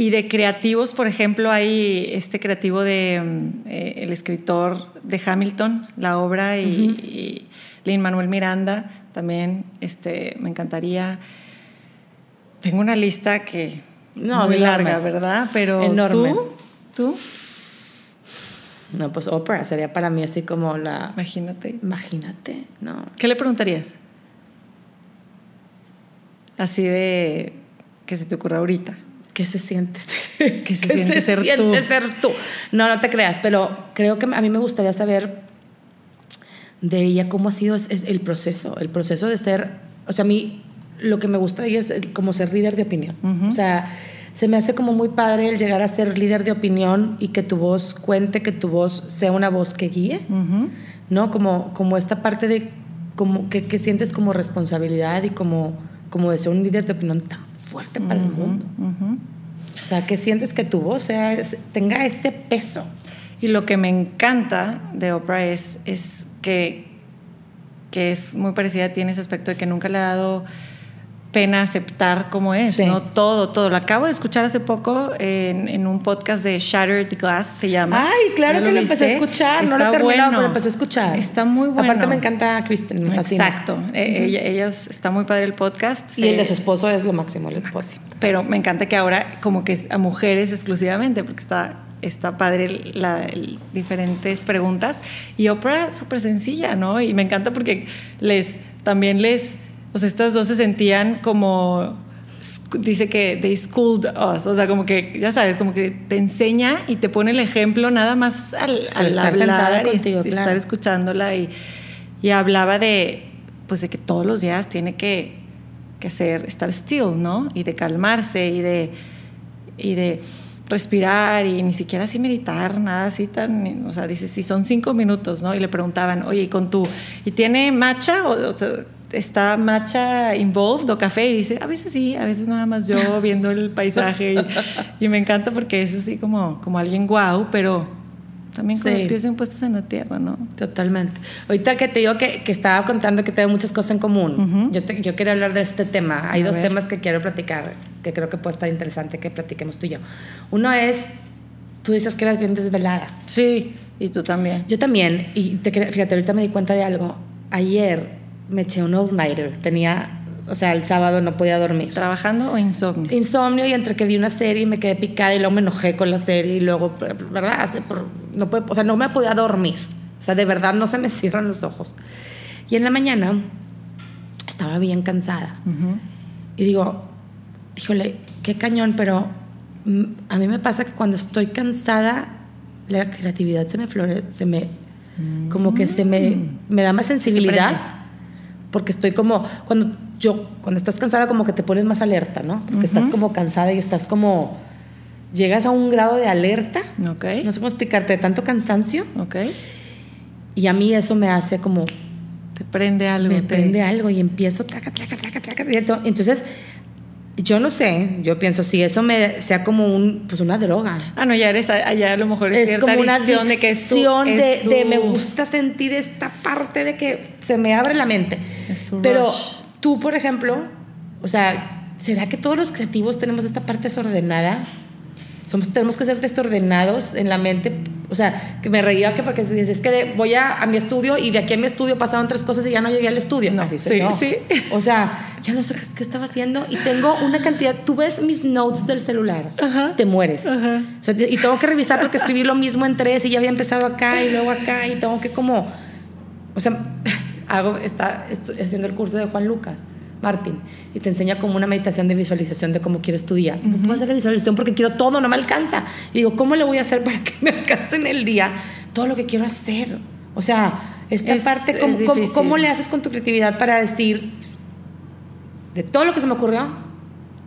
y de creativos, por ejemplo, hay este creativo de mm, eh, el escritor de Hamilton, la obra, y, y Lin Manuel Miranda, también, este, me encantaría. Tengo una lista que No, muy enorme. larga, ¿verdad? Pero Enorme. tú, tú, No, pues Oprah sería para mí así como la... imagínate. Imagínate, ¿no? ¿Qué le preguntarías? Así de que se te ocurra ahorita. ¿Qué se siente ser, ¿Qué se siente ser siente tú? ser tú? No, no te creas, pero creo que a mí me gustaría saber de ella cómo ha sido es- es el proceso, el proceso de ser, o sea, a mí lo que me gusta de ella es como ser líder de opinión. O sea, se me hace como muy padre el llegar a ser líder de opinión y que tu voz cuente, que tu voz sea una voz que guíe. ¿no? Como, como esta parte de como que, que sientes como responsabilidad y como, como de ser un líder de opinión tan fuerte para el mundo. O sea, que sientes que tu voz sea, tenga este peso. Y lo que me encanta de Oprah es, es que, que es muy parecida a ti en ese aspecto de que nunca le ha dado pena aceptar cómo es, Sí. ¿no? Todo, todo. Lo acabo de escuchar hace poco en, en un podcast de Shattered Glass, se llama. Ay, claro ¿Ya que lo empecé a escuchar, no lo Está he terminado, bueno. pero lo empecé a escuchar. Está muy bueno. Aparte me encanta Kristen, me fascina. Exacto. Eh, ella, ellas, está muy padre el podcast. Y el Se- de su esposo es lo máximo, el esposo. Pero me encanta que ahora como que a mujeres exclusivamente, porque está, está padre la, el- diferentes preguntas. Y Oprah súper sencilla, ¿no? Y me encanta porque les, también les, o sea, estas dos se sentían como, dice que they schooled us, o sea, como que, ya sabes, como que te enseña y te pone el ejemplo nada más al, al estar sentada hablar y contigo, est- estar claro. escuchándola y, y hablaba de, pues de que todos los días tiene que, que hacer, estar still, ¿no? Y de calmarse y de, y de respirar y ni siquiera así meditar, nada así tan, o sea, dice, si son cinco minutos, ¿no? Y le preguntaban, oye, ¿y con tu, ¿y tiene matcha o, o está matcha involved o café? Y dice, a veces sí, a veces nada más yo viendo el paisaje y, y me encanta porque es así como, como alguien guau, pero también con Sí. los pies bien puestos en la tierra, ¿no? Totalmente. Ahorita que te digo que, que estaba contando que tengo muchas cosas en común, yo, te- yo quería hablar de este tema. Hay A dos ver. temas que quiero platicar, que creo que puede estar interesante que platiquemos tú y yo. Uno es, tú dices que eras bien desvelada. Sí, y tú también. Yo también, y te, fíjate, ahorita me di cuenta de algo. Ayer me eché un all-nighter. Tenía, o sea, el sábado no podía dormir. ¿Trabajando o insomnio? Insomnio y entre que vi una serie y me quedé picada y luego me enojé con la serie y luego, ¿verdad? No puede, o sea, no me podía dormir. O sea, de verdad no se me cierran los ojos. Y en la mañana estaba bien cansada. Ujú. Y digo, híjole, qué cañón, pero mm, a mí me pasa que cuando estoy cansada, la creatividad se me florece, se me, como que se me, me da más sensibilidad, porque estoy como, cuando yo, cuando estás cansada, como que te pones más alerta, ¿no? Porque estás Ujú. como cansada y estás como, llegas a un grado de alerta. Ok. No sé cómo explicarte, de tanto cansancio. Ok. Y a mí eso me hace como Te prende algo. me te- prende algo y empiezo traca, traca, traca, traca, entonces yo no sé yo pienso si eso me sea como un pues una droga Ah, no, ya eres, allá a lo mejor es, es cierta como una adicción de que es tu, de, es tu- de me gusta sentir esta parte de que se me abre la mente Es tu pero rush. tú por ejemplo o sea será que todos los creativos tenemos esta parte desordenada somos, tenemos que ser desordenados en la mente. O sea, que me reía que porque dices, es que de- voy a, a mi estudio y de aquí a mi estudio pasaron tres cosas y ya no llegué al estudio. No, Así soy sí, yo. sí. O sea, ya no sé qué, qué estaba haciendo y tengo una cantidad. Tú ves mis notes del celular, te mueres. Ajá. O sea, y tengo que revisar porque escribí lo mismo en tres y ya había empezado acá y luego acá y tengo que como. O sea, hago, está, estoy haciendo el curso de Juan Lucas. Martín, y te enseña como una meditación de visualización de cómo quieres tu día. No puedo hacer la visualización porque quiero todo, no me alcanza. Y digo, ¿cómo le voy a hacer para que me alcance en el día todo lo que quiero hacer? O sea, esta Es- parte, es ¿cómo, cómo, difícil. cómo le haces con tu creatividad para decir, de todo lo que se me ocurrió,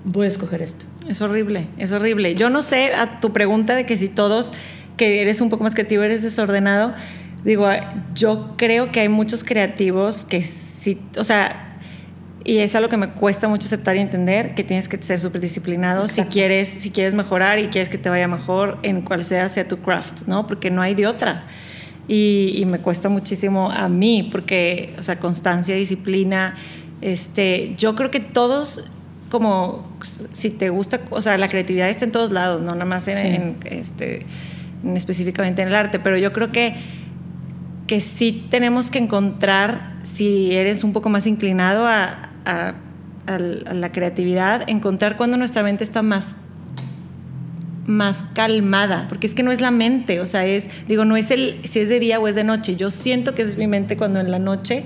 voy a escoger esto? Es horrible, es horrible. Yo no sé, a tu pregunta de que si todos que eres un poco más creativo eres desordenado, digo, yo creo que hay muchos creativos que sí, o sea, y es algo que me cuesta mucho aceptar y entender, que tienes que ser súper disciplinado si quieres, si quieres mejorar y quieres que te vaya mejor en cual sea, sea tu craft, ¿no? Porque no hay de otra. Y, y me cuesta muchísimo a mí, porque, o sea, constancia, disciplina, este, yo creo que todos, como, si te gusta, o sea, la creatividad está en todos lados, no nada más en, Sí. en, este, en específicamente en el arte, pero yo creo que, que sí tenemos que encontrar, si eres un poco más inclinado a, a- a la creatividad, encontrar cuando nuestra mente está más más calmada, porque es que no es la mente, o sea, es, digo, no es el, si es de día o es de noche, yo siento que es mi mente cuando en la noche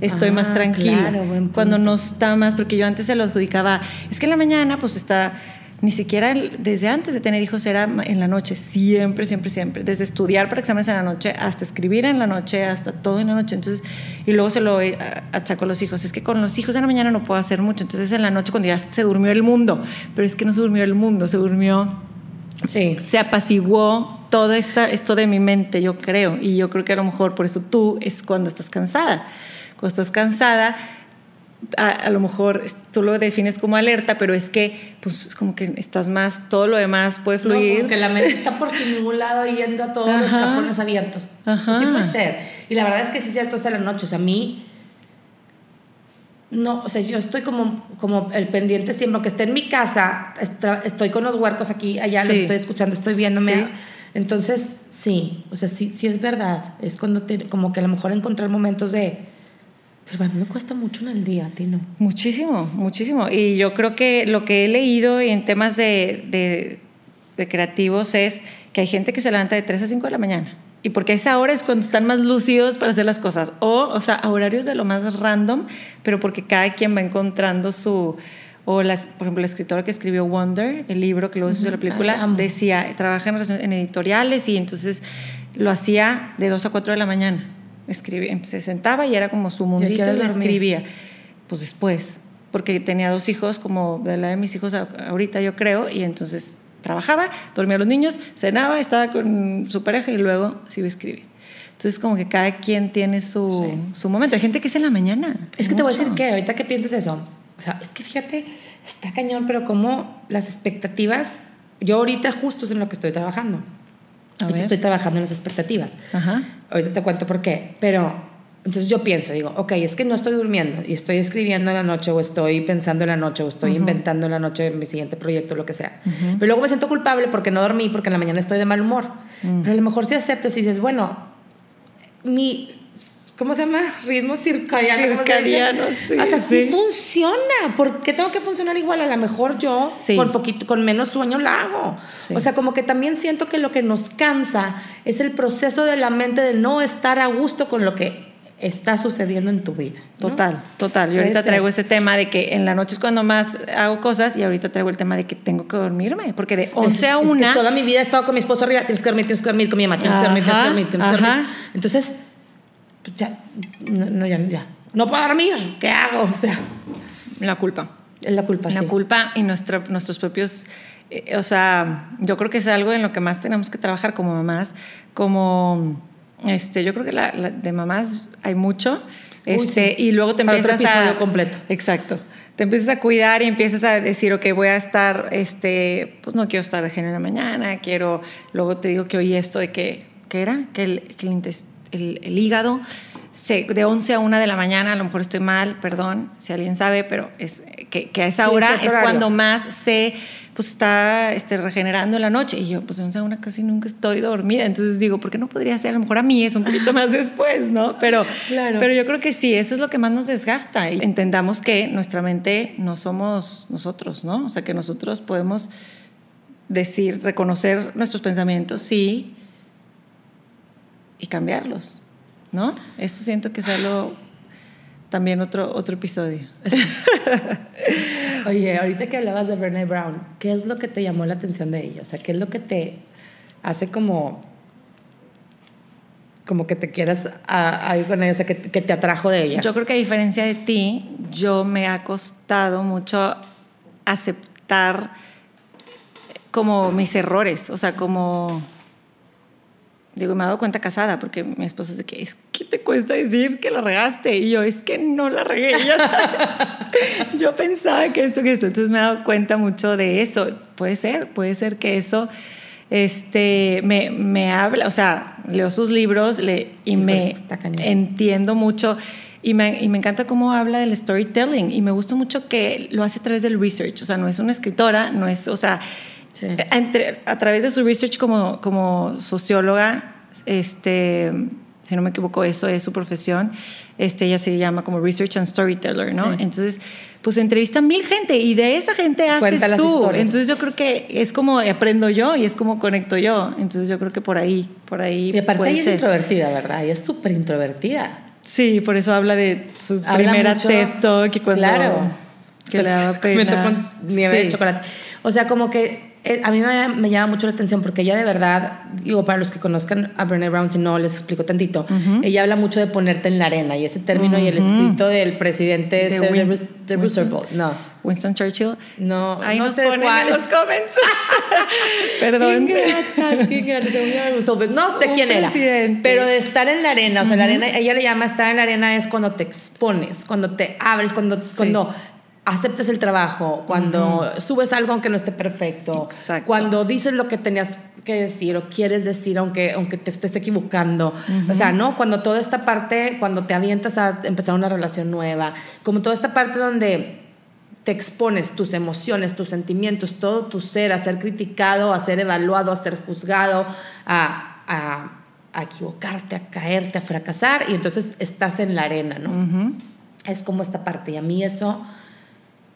estoy Ah, más tranquila, claro, cuando no está más, porque yo antes se lo adjudicaba, es que en la mañana pues está, ni siquiera el- desde antes de tener hijos era en la noche, siempre, siempre, siempre, desde estudiar para exámenes en la noche hasta escribir en la noche, hasta todo en la noche, entonces, y luego se lo eh, achaco a los hijos, es que con los hijos en la mañana no puedo hacer mucho, entonces en la noche cuando ya se durmió el mundo, pero es que no se durmió el mundo, se durmió Sí. se apaciguó todo esta, esto de mi mente, yo creo. Y yo creo que a lo mejor por eso tú es cuando estás cansada. Cuando estás cansada, a, a lo mejor es- tú lo defines como alerta, pero es que, pues, es como que estás más, todo lo demás puede No, fluir. como que la mente está por sin ningún lado yendo a todos los cajones abiertos. Ajá. Sí puede ser. Y la verdad es que sí es cierto hasta la noche. O sea, a mí... No, o sea, yo estoy como, como el pendiente siempre, que esté en mi casa, estoy con los huercos aquí, allá, los estoy escuchando, estoy viéndome. Sí. Entonces, sí, o sea, sí, sí es verdad. Es cuando te, como que a lo mejor encontrar momentos de... Pero a mí me cuesta mucho en el día, a ti no. Muchísimo, muchísimo. Y yo creo que lo que he leído en temas de, de- de creativos es que hay gente que se levanta de 3 a 5 de la mañana. Y porque a esa hora es cuando están más lúcidos para hacer las cosas. O, o sea, a horarios de lo más random, pero porque cada quien va encontrando su... O, las, por ejemplo, la escritora que escribió Wonder, el libro que luego se hizo la película, Ay, decía, trabaja en, en editoriales y entonces lo hacía de 2 a 4 de la mañana. Escribía, se sentaba y era como su mundito y dormía? escribía. Pues después, porque tenía dos hijos, como de la de mis hijos ahorita, yo creo, y entonces trabajaba, dormía a los niños, cenaba, estaba con su pareja y luego se iba a escribir. Entonces, como que cada quien tiene su, Sí. su momento. Hay gente que es en la mañana. Es que te voy a decir mucho. que ahorita que piensas eso, o sea, es que fíjate, está cañón, pero como las expectativas, yo ahorita justo es en lo que estoy trabajando. Ahorita estoy trabajando en las expectativas. Ajá. Ahorita te cuento por qué, pero entonces yo pienso, digo, ok, es que no estoy durmiendo y estoy escribiendo en la noche o estoy pensando en la noche o estoy inventando en la noche en mi siguiente proyecto, lo que sea. Pero luego me siento culpable porque no dormí, porque en la mañana estoy de mal humor. Pero a lo mejor si aceptas y dices, bueno, mi, ¿cómo se llama? Ritmo circadiano. ¿cómo se dice? Circadiano, sí, O sea, sí, sí. funciona. ¿Por qué tengo que funcionar igual? A lo mejor yo Sí. con poquito, con menos sueño la hago. Sí. O sea, como que también siento que lo que nos cansa es el proceso de la mente de no estar a gusto con lo que está sucediendo en tu vida. ¿no? Total, total. Yo ahorita traigo ese tema de que en la noche es cuando más hago cosas y ahorita traigo el tema de que tengo que dormirme, porque de 11 Es- a es que 1... toda mi vida he estado con mi esposo arriba. Tienes que dormir, tienes que dormir con mi mamá. Tienes que dormir, tienes que dormir, tienes que dormir. Entonces, pues ya, no, no, ya, ya. No puedo dormir. ¿Qué hago? O sea, La culpa. Es la culpa, La sí. culpa y nuestra, nuestros propios... eh, o sea, yo creo que es algo en lo que más tenemos que trabajar como mamás, como... Este, yo creo que la, la- de mamás hay mucho, Uy, este, sí. y luego te Para otro empiezas a... completo. Exacto. Te empiezas a cuidar y empiezas a decir, ok, voy a estar, este, pues no quiero estar de género en la mañana, quiero, luego te digo que oí esto de que, ¿qué era? Que el, que el, intes- el- el hígado se, de 11 a 1 de la mañana, a lo mejor estoy mal, perdón, si alguien sabe, pero es que, que a esa Sí, hora es cuando más se pues está este, regenerando en la noche. Y yo, pues de 11 a 1 casi nunca estoy dormida. Entonces digo, ¿por qué no podría ser? A lo mejor a mí es un poquito más después, ¿no? Pero, Claro. pero yo creo que sí, eso es lo que más nos desgasta. Y entendamos que nuestra mente no somos nosotros, ¿no? O sea, que nosotros podemos decir, reconocer nuestros pensamientos, sí, y cambiarlos, ¿no? Eso siento que es algo, también otro, otro episodio. Oye, ahorita que hablabas de Brené Brown, ¿qué es lo que te llamó la atención de ella? O sea, ¿qué es lo que te hace como como que te quieras a, a ir con ella, o sea, que, que te atrajo de ella? Yo creo que a diferencia de ti, yo me ha costado mucho aceptar como mis errores, o sea, como digo, me he dado cuenta casada porque mi esposo dice que es que te cuesta decir que la regaste y yo es que no la regué, ya sabes. yo pensaba que esto que esto, entonces me he dado cuenta mucho de eso. Puede ser, puede ser que eso este me, me habla, o sea, leo sus libros le, y me cañón. entiendo mucho y me, y me encanta cómo habla del storytelling y me gusta mucho que lo hace a través del research, o sea, no es una escritora, no es, o sea, Sí. entre- a través de su research como, como socióloga, este, si no me equivoco, eso es su profesión, este, ella se llama como Research and Storyteller, ¿no? Sí. Entonces, pues entrevista a mil gente y de esa gente hace Cuenta las su. historias. Entonces yo creo que es como aprendo yo y es como conecto yo. Entonces yo creo que por ahí, por ahí y aparte puede ella es ser. introvertida, ¿verdad? Ella es súper introvertida. Sí, por eso habla de su Habla primera mucho- TED Talk y cuando Claro. Que O sea, le daba pena. con nieve de Sí. chocolate. O sea, como que eh, a mí me, me llama mucho la atención porque ella de verdad, digo, para los que conozcan a Brené Brown, si no les explico tantito, ella habla mucho de ponerte en la arena y ese término y el escrito del presidente De este, de, de Roosevelt. No, Winston Churchill. no, Ahí no nos sé ponen cuál. en los comments. Perdón. Qué ingratas, qué Roosevelt. No sé Un quién era. Pero de estar en la arena, o sea, la arena, ella le llama estar en la arena es cuando te expones, cuando te abres, cuando, cuando aceptas el trabajo, cuando subes algo aunque no esté perfecto, Exacto. cuando dices lo que tenías que decir o quieres decir aunque, aunque te estés equivocando. O sea, ¿no? Cuando toda esta parte, cuando te avientas a empezar una relación nueva, como toda esta parte donde te expones tus emociones, tus sentimientos, todo tu ser a ser criticado, a ser evaluado, a ser juzgado, a, a- a equivocarte, a caerte, a fracasar, y entonces estás en la arena, ¿no? Ujú. Es como esta parte, y a mí eso,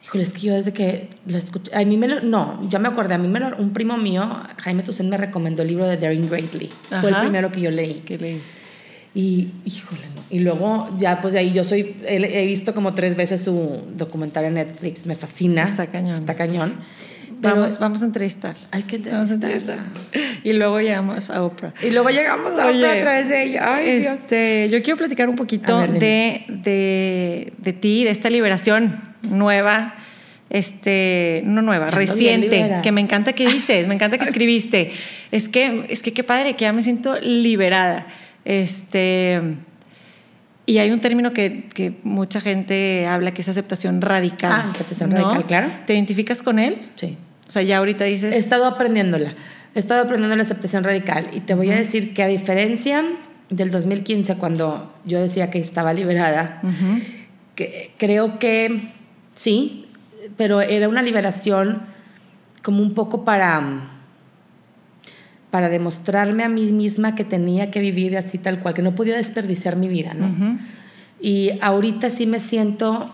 híjole, es que yo desde que la escuché, a mí me lo, no, ya me acordé, a mí me lo, un primo mío, Jaime Toussaint, me recomendó el libro de Daring Greatly, fue el primero que yo leí. ¿Qué leíste? Y, híjole, no. Y luego, ya, pues de ahí yo soy. He, he visto como tres veces su documental en Netflix. Me fascina. Está cañón. Está cañón. Pero Vamos, vamos a entrevistar. hay que Vamos a entrevistarla. entrevistar. Y luego llegamos a Oprah. Y luego llegamos a Oye, Oprah a través de ella. Ay, Dios. este, yo quiero platicar un poquito ver, de, de, de ti, de esta liberación nueva, este, no nueva, Ando reciente, que me encanta que dices, me encanta que escribiste. Es que, es que qué padre, que ya me siento liberada. Este, y hay un término que, que mucha gente habla que es aceptación radical. Ah, aceptación radical, claro. ¿Te identificas con él? Sí. O sea, ya ahorita dices... He estado aprendiéndola. He estado aprendiendo la aceptación radical. Y te voy a decir que a diferencia del 2015, cuando yo decía que estaba liberada, Ujú. que, creo que sí, pero era una liberación como un poco para, para demostrarme a mí misma que tenía que vivir así tal cual, que no podía desperdiciar mi vida, ¿no? Ujú. Y ahorita sí me siento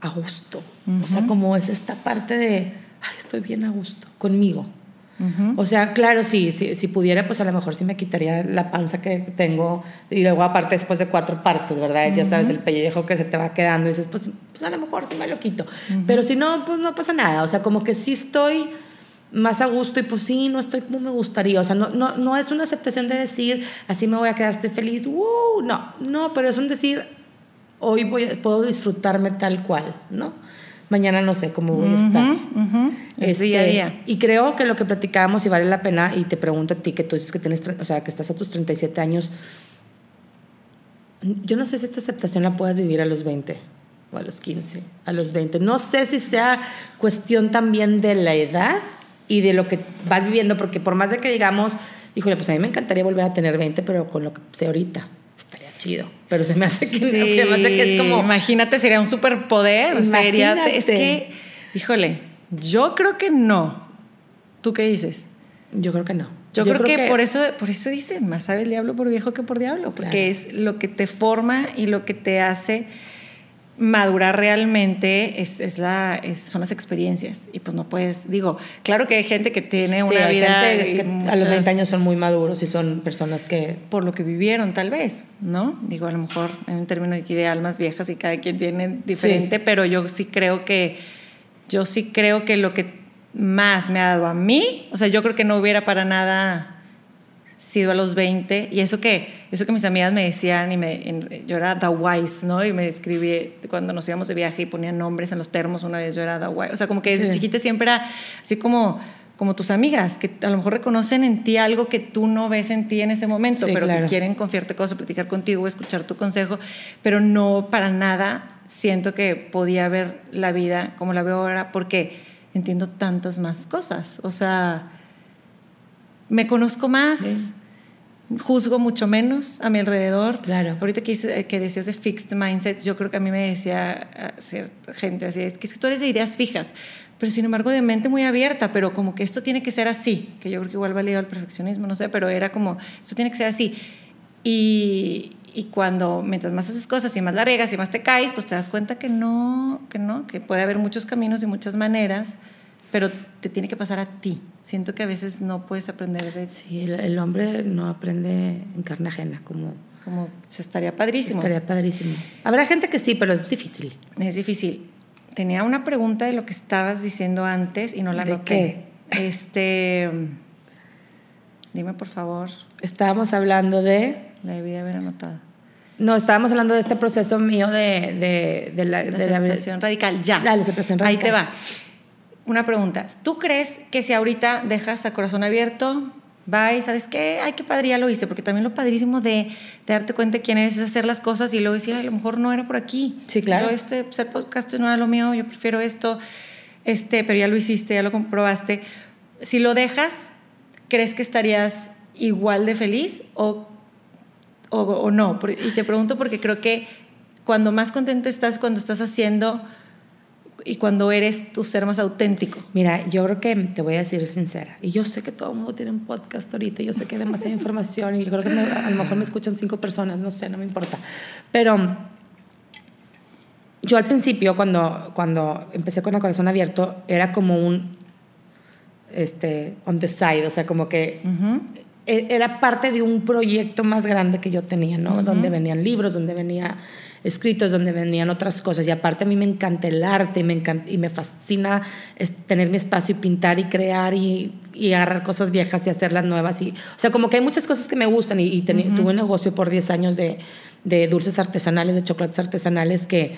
a gusto. O sea, como es esta parte de, ay, estoy bien a gusto conmigo. Ujú. O sea, claro, sí, sí, si pudiera, pues a lo mejor sí me quitaría la panza que tengo y luego aparte después de cuatro partos, ¿verdad? Ya sabes, el pellejo que se te va quedando y dices, pues, pues a lo mejor sí me lo quito. Pero si no, pues no pasa nada. O sea, como que sí estoy más a gusto y pues sí, no estoy como me gustaría. O sea, no, no, no es una aceptación de decir, así me voy a quedar, estoy feliz. ¡Woo! No, no, pero es un decir, hoy voy puedo disfrutarme tal cual, ¿no? Mañana no sé cómo voy a estar. Es día a Este, día. Y creo que lo que platicábamos y vale la pena, y te pregunto a ti que tú dices que tienes, o sea, que estás a tus 37 años, yo no sé si esta aceptación la puedas vivir a los 20 o a los 15, a los 20. No sé si sea cuestión también de la edad y de lo que vas viviendo, porque por más de que digamos, híjole, pues a mí me encantaría volver a tener 20, pero con lo que sé ahorita, chido. Pero se me hace que, no, se me hace que es como... Imagínate, sería un superpoder. Sería, es que, híjole, yo creo que no. ¿Tú qué dices? Yo creo que no. Yo, creo, que, por eso por eso dicen, más sabe el diablo por viejo que por diablo, porque Claro. es lo que te forma y lo que te hace madurar realmente es, es la, es- son las experiencias. Y pues no puedes, digo, claro que hay gente que tiene Sí, una hay vida gente que a los muchas- 20 años son muy maduros y son personas que... por lo que vivieron tal vez, ¿no? Digo, a lo mejor en un término aquí de almas viejas y cada quien tiene diferente, Sí. pero yo sí creo que yo sí creo que lo que más me ha dado a mí, o sea, yo creo que no hubiera para nada sido a los 20 y eso que eso que mis amigas me decían y me yo era the wise, ¿no? Y me escribí cuando nos íbamos de viaje y ponían nombres en los termos una vez yo era the wise, o sea, como que desde Sí. chiquita siempre era así como como tus amigas, que a lo mejor reconocen en ti algo que tú no ves en ti en ese momento, Sí, pero claro. que quieren confiarte cosas, platicar contigo, escuchar tu consejo, pero no para nada siento que podía ver la vida como la veo ahora porque entiendo tantas más cosas. O sea, me conozco más, Sí. juzgo mucho menos a mi alrededor. Claro. Ahorita que, hice- que decías de fixed mindset, yo creo que a mí me decía ah, cierta gente así, es que, tú eres de ideas fijas, pero sin embargo de mente muy abierta, pero como que esto tiene que ser así, que yo creo que igual va ligado al perfeccionismo, no sé, pero era como, esto tiene que ser así. Y, y cuando, mientras más haces cosas y más la regas y más te caes, pues te das cuenta que no, que no, que puede haber muchos caminos y muchas maneras, pero te tiene que pasar a ti. Siento que a veces no puedes aprender de Sí, el, el hombre no aprende en carne ajena, como... como se estaría padrísimo. Estaría padrísimo. Habrá gente que sí, pero es difícil. Es difícil. Tenía una pregunta de lo que estabas diciendo antes y no la ¿De noté. Este, dime por favor, Estábamos hablando de... la debí de haber anotado. No, estábamos hablando de este proceso mío de, de, de la, La de la- aceptación radical, ya. La aceptación Ahí radical. te va. Una pregunta. ¿Tú crees que si ahorita dejas a corazón abierto, bye, ¿sabes qué? Ay, qué padre, ya lo hice. Porque también lo padrísimo de, de darte cuenta de quién eres es hacer las cosas y luego decir, "Ay, a lo mejor no era por aquí. Sí, claro. Yo, este, ser podcast no era lo mío, yo prefiero esto. Este, pero ya lo hiciste, ya lo comprobaste. Si lo dejas, ¿crees que estarías igual de feliz o o, o no. Y te pregunto porque creo que cuando más contenta estás cuando estás haciendo y cuando eres tu ser más auténtico. Mira, yo creo que te voy a decir sincera. Y yo sé que todo el mundo tiene un podcast ahorita. Yo sé que hay demasiada información. Y yo creo que me- a lo mejor me escuchan cinco personas. No sé, no me importa. Pero yo al principio, cuando, cuando empecé con el corazón abierto, era como un. Este, on the side. O sea, como que Ujú. e- era parte de un proyecto más grande que yo tenía, ¿no? Ujú. Donde venían libros, donde venía escritos, donde venían otras cosas. Y aparte a mí me encanta el arte y me, encanta, y me fascina tener mi espacio y pintar y crear y, y agarrar cosas viejas y hacerlas nuevas. Y, o sea, como que hay muchas cosas que me gustan y, tuve un negocio por 10 años de, de dulces artesanales, de chocolates artesanales que,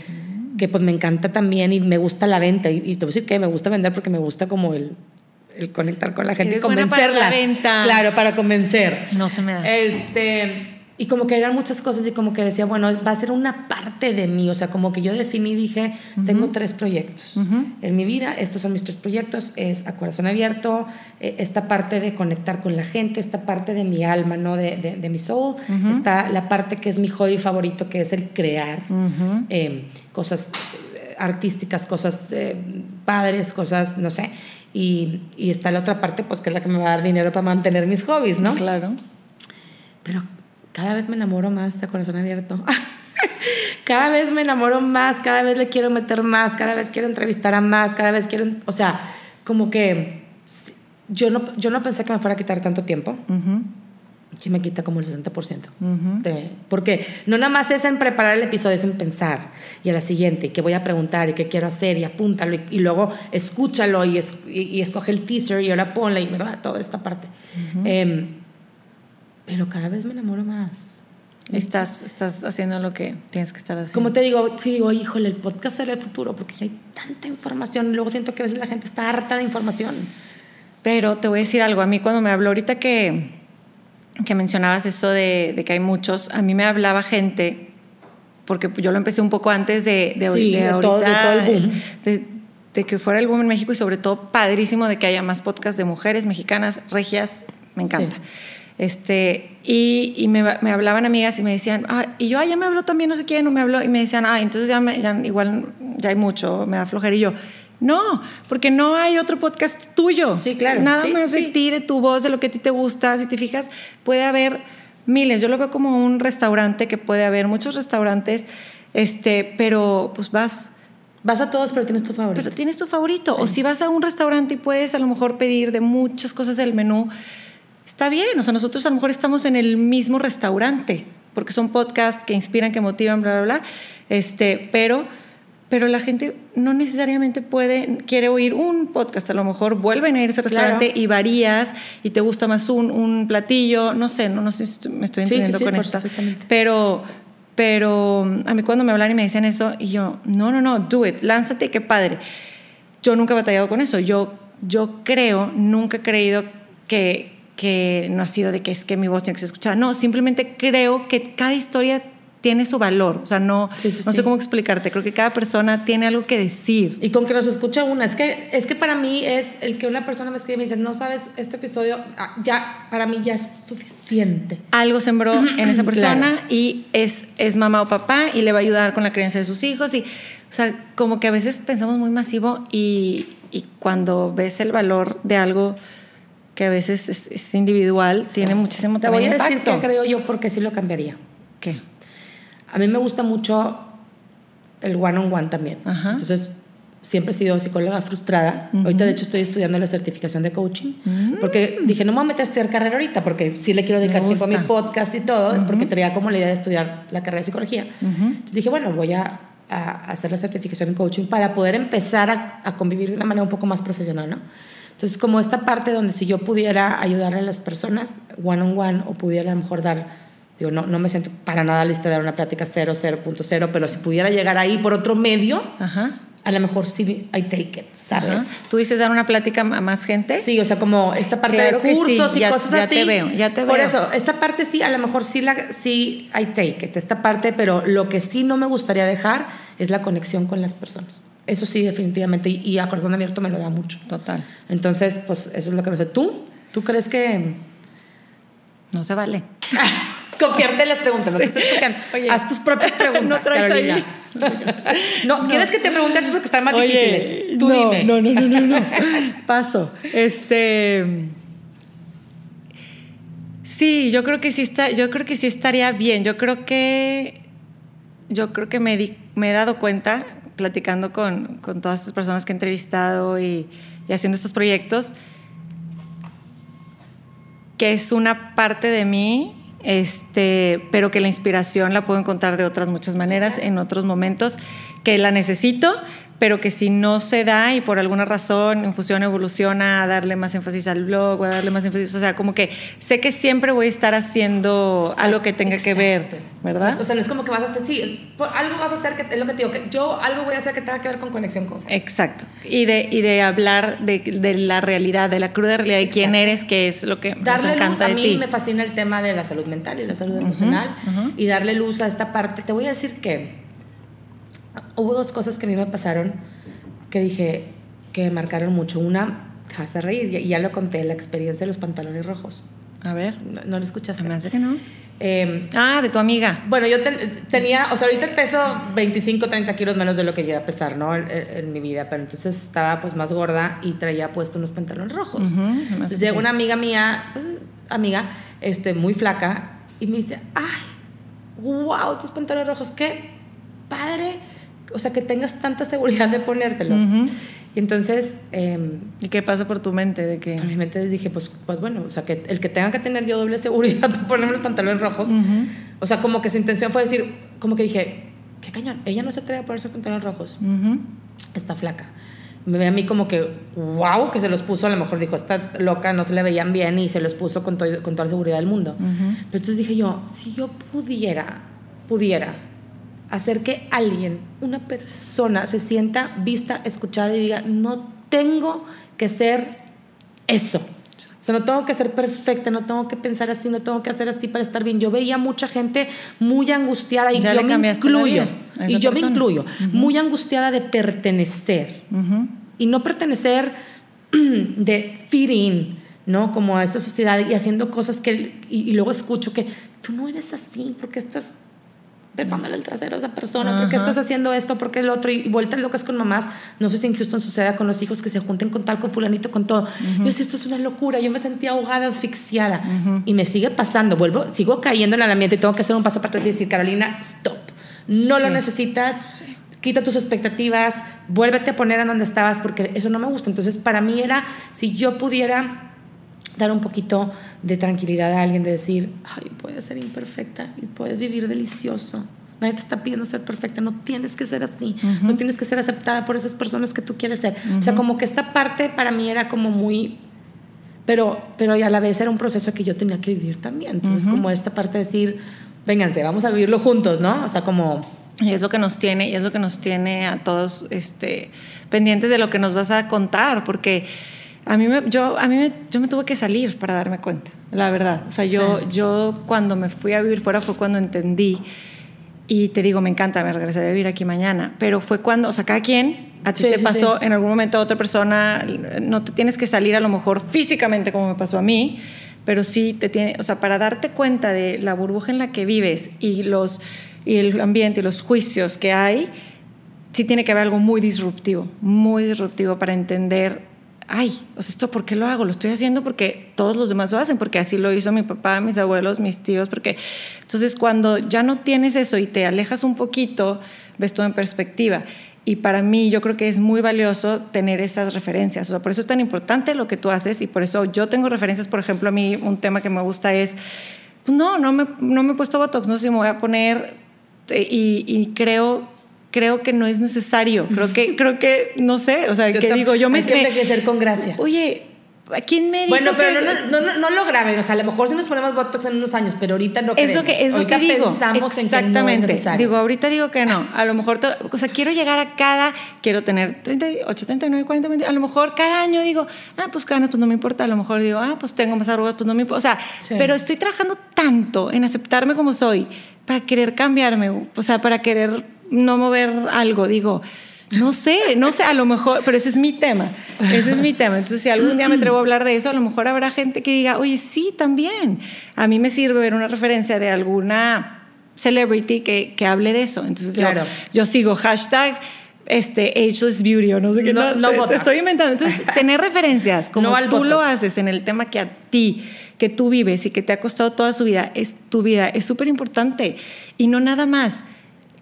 que pues me encanta también y me gusta la venta. Y, y te voy a decir que me gusta vender porque me gusta como el el conectar con la gente y para la convencerla. venta. Claro, para convencer. No se me da. Este, y como que eran muchas cosas y como que decía, bueno, va a ser una parte de mí, o sea, como que yo definí, dije, tengo tres proyectos. En mi vida, estos son mis tres proyectos, es a corazón abierto, eh, esta parte de conectar con la gente, esta parte de mi alma, ¿no? De, de, de mi soul, está la parte que es mi hobby favorito, que es el crear eh, cosas eh, artísticas, cosas eh, padres, cosas, no sé. Y, y está la otra parte, pues que es la que me va a dar dinero para mantener mis hobbies, ¿no? Claro. Pero cada vez me enamoro más de corazón abierto. cada vez me enamoro más, cada vez le quiero meter más, cada vez quiero entrevistar a más, cada vez quiero, o sea, como que yo no, yo no pensé que me fuera a quitar tanto tiempo. Ujú. Sí me quita como el 60%. Ujú. de- porque no nada más es en preparar el episodio, es en pensar y a la siguiente, y qué voy a preguntar y qué quiero hacer y apúntalo y, y luego escúchalo y, es- y, y escoge el teaser y ahora ponla y ¿verdad? toda esta parte. Em, pero cada vez me enamoro más. Estás, estás haciendo lo que tienes que estar haciendo. Como te digo, sí digo, híjole, el podcast será el futuro, porque ya hay tanta información. Y luego siento que a veces la gente está harta de información. Pero te voy a decir algo. A mí cuando me habló ahorita que, que mencionabas eso de, de que hay muchos, a mí me hablaba gente, porque yo lo empecé un poco antes de, de, Sí, de de todo- de ahorita, todo el boom. de, de que fuera el boom en México y sobre todo padrísimo de que haya más podcasts de mujeres mexicanas, regias, me encanta. Sí. Este, y, y me, me hablaban amigas y me decían, ah, y yo, ah, ya me habló también, no sé quién, no me habló, y me decían, ah, entonces ya, me- ya igual ya hay mucho, me da flojera. Y yo, no, porque no hay otro podcast tuyo. Sí, claro, Nada sí, más de sí. ti, de tu voz, de lo que a ti te gusta. Si te fijas, puede haber miles. Yo lo veo como un restaurante que puede haber muchos restaurantes, este, pero pues vas, Vas a todos, pero tienes tu favorito. pero tienes tu favorito. O si vas a un restaurante y puedes a lo mejor pedir de muchas cosas del menú, está bien. O sea, nosotros a lo mejor estamos en el mismo restaurante, porque son podcasts que inspiran, que motivan, bla, bla, bla. Este, pero, pero la gente no necesariamente puede, quiere oír un podcast. A lo mejor vuelven a ir a ese Claro. restaurante y varías y te gusta más un, un platillo. No sé, no, no sé si me estoy Sí, sí, entendiendo sí, con perfectamente. Pero, pero a mí cuando me hablan y me decían eso, y yo, no, no, no, do it, lánzate, qué padre. Yo nunca he batallado con eso. Yo, yo creo, nunca he creído que, que no ha sido de que es que mi voz tiene que ser escuchada. No, simplemente creo que cada historia tiene su valor. O sea, no, Sí, sí, no sé sí. cómo explicarte. Creo que cada persona tiene algo que decir. Y con que nos escucha una. Es que, es que para mí es el que una persona me escribe y me dice, no sabes, este episodio ah, ya, para mí ya es suficiente. algo sembró en esa persona Claro. y es, es mamá o papá y le va a ayudar con la crianza de sus hijos. Y, o sea, como que a veces pensamos muy masivo y, y cuando ves el valor de algo que a veces es, es individual, tiene muchísimo Te voy a decir impacto. que creo yo porque sí lo cambiaría. ¿Qué? A mí me gusta mucho el one-on-one también. Ajá. Entonces, siempre he sido psicóloga frustrada. Ahorita, de hecho, estoy estudiando la certificación de coaching. Porque dije, no me voy a meter a estudiar carrera ahorita, porque sí le quiero dedicar tiempo a mi podcast y todo, porque tenía como la idea de estudiar la carrera de psicología. Entonces dije, bueno, voy a, a hacer la certificación en coaching para poder empezar a, a convivir de una manera un poco más profesional, ¿no? Entonces, como esta parte donde si yo pudiera ayudar a las personas one on one o pudiera a lo mejor dar, digo, no, no me siento para nada lista de dar una plática 0, 0.0, pero si pudiera llegar ahí por otro medio, Ajá. a lo mejor sí, I take it, ¿sabes? Ajá. ¿Tú dices dar una plática a más gente? Sí, o sea, como esta parte Claro de que sí, cursos y ya- cosas ya así. te veo, ya te Por veo. eso, esta parte sí, a lo mejor sí, la, sí, I take it, esta parte, pero lo que sí no me gustaría dejar es la conexión con las personas. Eso sí, definitivamente, y, y a corazón abierto me lo da mucho. Total. Entonces, pues eso es lo que no sé. ¿Tú? ¿Tú crees que...? No se vale. Copiarte las preguntas, no te estoy explicando. Oye. Haz tus propias preguntas, No Carolina. ahí. no, ¿quieres que te pregunte así porque están más Oye, difíciles? Tú no, dime. No, no, no, no, no. Paso. Este. Sí, yo creo que sí está, yo creo que sí estaría bien. Yo creo que yo creo que me, di- me he dado cuenta platicando con, con todas estas personas que he entrevistado y, y haciendo estos proyectos que es una parte de mí, este, pero que la inspiración la puedo encontrar de otras muchas maneras, en otros momentos, que la necesito, pero que si no se da y por alguna razón Infusión evoluciona a darle más énfasis al blog o a darle más énfasis, o sea, como que sé que siempre voy a estar haciendo algo que tenga que ver. ¿verdad? O sea, no es como que vas a hacer, sí, por- algo vas a hacer que es lo que te digo, que yo algo voy a hacer que tenga que ver con conexión con. Exacto. Y de, y de hablar de, de la realidad, de la cruda realidad de quién eres, que es lo que nos Darle luz, encanta a de mí ti. me fascina el tema de la salud mental y la salud emocional y darle luz a esta parte. Te voy a decir que hubo dos cosas que a mí me pasaron que dije que me marcaron mucho. Una, vas a reír, y ya lo conté, la experiencia de los pantalones rojos. A ver, No, no lo escuchaste. me hace que no. Eh, Ah, de tu amiga. Bueno, yo ten- tenía, o sea, ahorita peso 25, 30 kilos menos de lo que llegué a pesar, ¿no? En, en mi vida, pero entonces estaba pues más gorda y traía puesto unos pantalones rojos. Me hace Entonces sí. una amiga mía, pues, amiga, este, muy flaca, y me dice, ay, wow, tus pantalones rojos, qué padre, o sea, que tengas tanta seguridad de ponértelos. Ujú. Y entonces, em, ¿Y qué pasa por tu mente de que en mi mente dije, pues, pues bueno, o sea, que el que tenga que tener yo doble seguridad para ponerme los pantalones rojos, Ujú. o sea, como que su intención fue decir, como que dije, qué cañón, ella no se atreve a ponerse los pantalones rojos, Ujú. está flaca. me ve a mí como que, wow, que se los puso, a lo mejor dijo, esta loca, no se le veían bien y se los puso con, con toda la seguridad del mundo. Pero entonces dije yo, si yo pudiera, pudiera hacer que alguien, una persona, se sienta vista, escuchada y diga, no tengo que ser eso. O sea, no tengo que ser perfecta, no tengo que pensar así, no tengo que hacer así para estar bien. Yo veía mucha gente muy angustiada y yo me incluyo. Y yo me incluyo, muy angustiada de pertenecer. Y no pertenecer de fit ¿no? Como a esta sociedad y haciendo cosas que. Y, y luego escucho que tú no eres así porque estás besándole el trasero a esa persona, ¿por qué estás haciendo esto? ¿Por qué el otro? Y vueltas locas con mamás. No sé si en Houston suceda con los hijos que se junten con tal, con fulanito, con todo. Yo decía, esto es una locura. Yo me sentía ahogada, asfixiada. Y me sigue pasando. Vuelvo, sigo cayendo en el ambiente y tengo que hacer un paso para atrás y decir, Carolina, stop. No lo necesitas. Quita tus expectativas, vuélvete a poner en donde estabas porque eso no me gusta. Entonces, para mí era, si yo pudiera dar un poquito de tranquilidad a alguien, de decir, ay, puedes ser imperfecta y puedes vivir delicioso. Nadie te está pidiendo ser perfecta, no tienes que ser así, no tienes que ser aceptada por esas personas que tú quieres ser. O sea, como que esta parte para mí era como muy, pero, pero a la vez era un proceso que yo tenía que vivir también. Entonces, como esta parte de decir, vénganse, vamos a vivirlo juntos, ¿no? O sea, como... Y es lo que nos tiene, y es lo que nos tiene a todos este, pendientes de lo que nos vas a contar, porque a mí, me, yo, a mí me, yo me tuve que salir para darme cuenta, la verdad. O sea, yo, yo cuando me fui a vivir fuera fue cuando entendí. Y te digo, me encanta, me regresaré a vivir aquí mañana. Pero fue cuando, o sea, cada quien, a ti te pasó en algún momento a otra persona, no te tienes que salir a lo mejor físicamente como me pasó a mí, pero sí te tiene, o sea, para darte cuenta de la burbuja en la que vives y, los, y el ambiente y los juicios que hay, sí tiene que haber algo muy disruptivo, muy disruptivo para entender ay, o sea, ¿esto por qué lo hago? Lo estoy haciendo porque todos los demás lo hacen, porque así lo hizo mi papá, mis abuelos, mis tíos, porque entonces cuando ya no tienes eso y te alejas un poquito, ves todo en perspectiva. Y para mí yo creo que es muy valioso tener esas referencias. O sea, por eso es tan importante lo que tú haces y por eso yo tengo referencias, por ejemplo, a mí un tema que me gusta es, pues no, no me, no me he puesto Botox, no sé si me voy a poner eh, y, y creo creo que no es necesario. Creo que, creo que, no sé, o sea, que digo, yo me... Hay que ser con gracia. Oye, ¿a quién me dijo Bueno, pero no, no, no, lo graben, o sea, a lo mejor si nos ponemos Botox en unos años, pero ahorita no es lo que Es lo que digo. pensamos Exactamente. en que no es necesario. Digo, ahorita digo que no. A lo mejor, o sea, quiero llegar a cada, quiero tener 38, 39, 40, 20, a lo mejor cada año digo, ah, pues canas, pues no me importa. A lo mejor digo, ah, pues tengo más arrugas, pues no me importa. O sea, pero estoy trabajando tanto en aceptarme como soy para querer cambiarme, o sea, para querer no mover algo, digo, no sé, no sé, a lo mejor, pero ese es mi tema, ese es mi tema. Entonces, si algún día me atrevo a hablar de eso, a lo mejor habrá gente que diga, oye, sí, también. A mí me sirve ver una referencia de alguna celebrity que, que hable de eso. Entonces, claro. yo, sigo hashtag este, ageless beauty o no sé qué. No, no, te, estoy inventando. Entonces, tener referencias como tú lo haces en el tema que a ti, que tú vives y que te ha costado toda su vida, es tu vida, es súper importante. Y no nada más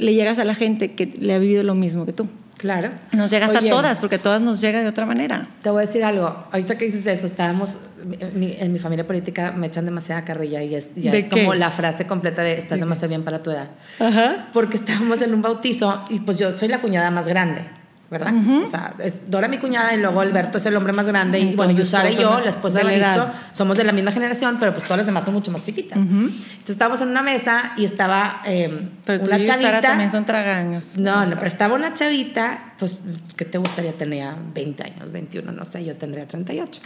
le llegas a la gente que le ha vivido lo mismo que tú. Claro. Nos llegas a todas, porque a todas nos llega de otra manera. Te voy a decir algo. Ahorita que dices eso, estábamos, en mi familia política me echan demasiada carrilla y es, ya es como la frase completa de estás demasiado bien para tu edad. Ajá. Porque estábamos en un bautizo y pues yo soy la cuñada más grande. ¿Verdad? O sea, es Dora mi cuñada y luego Alberto es el hombre más grande y bueno, Yusara y yo, la esposa de Evaristo, somos de la misma generación, pero pues todas las demás son mucho más chiquitas. Entonces estábamos en una mesa y estaba eh, pero una chavita. también son tragaños. No, no, pero estaba una chavita, pues, ¿qué te gustaría? Tenía 20 años, 21, no sé, yo tendría 38.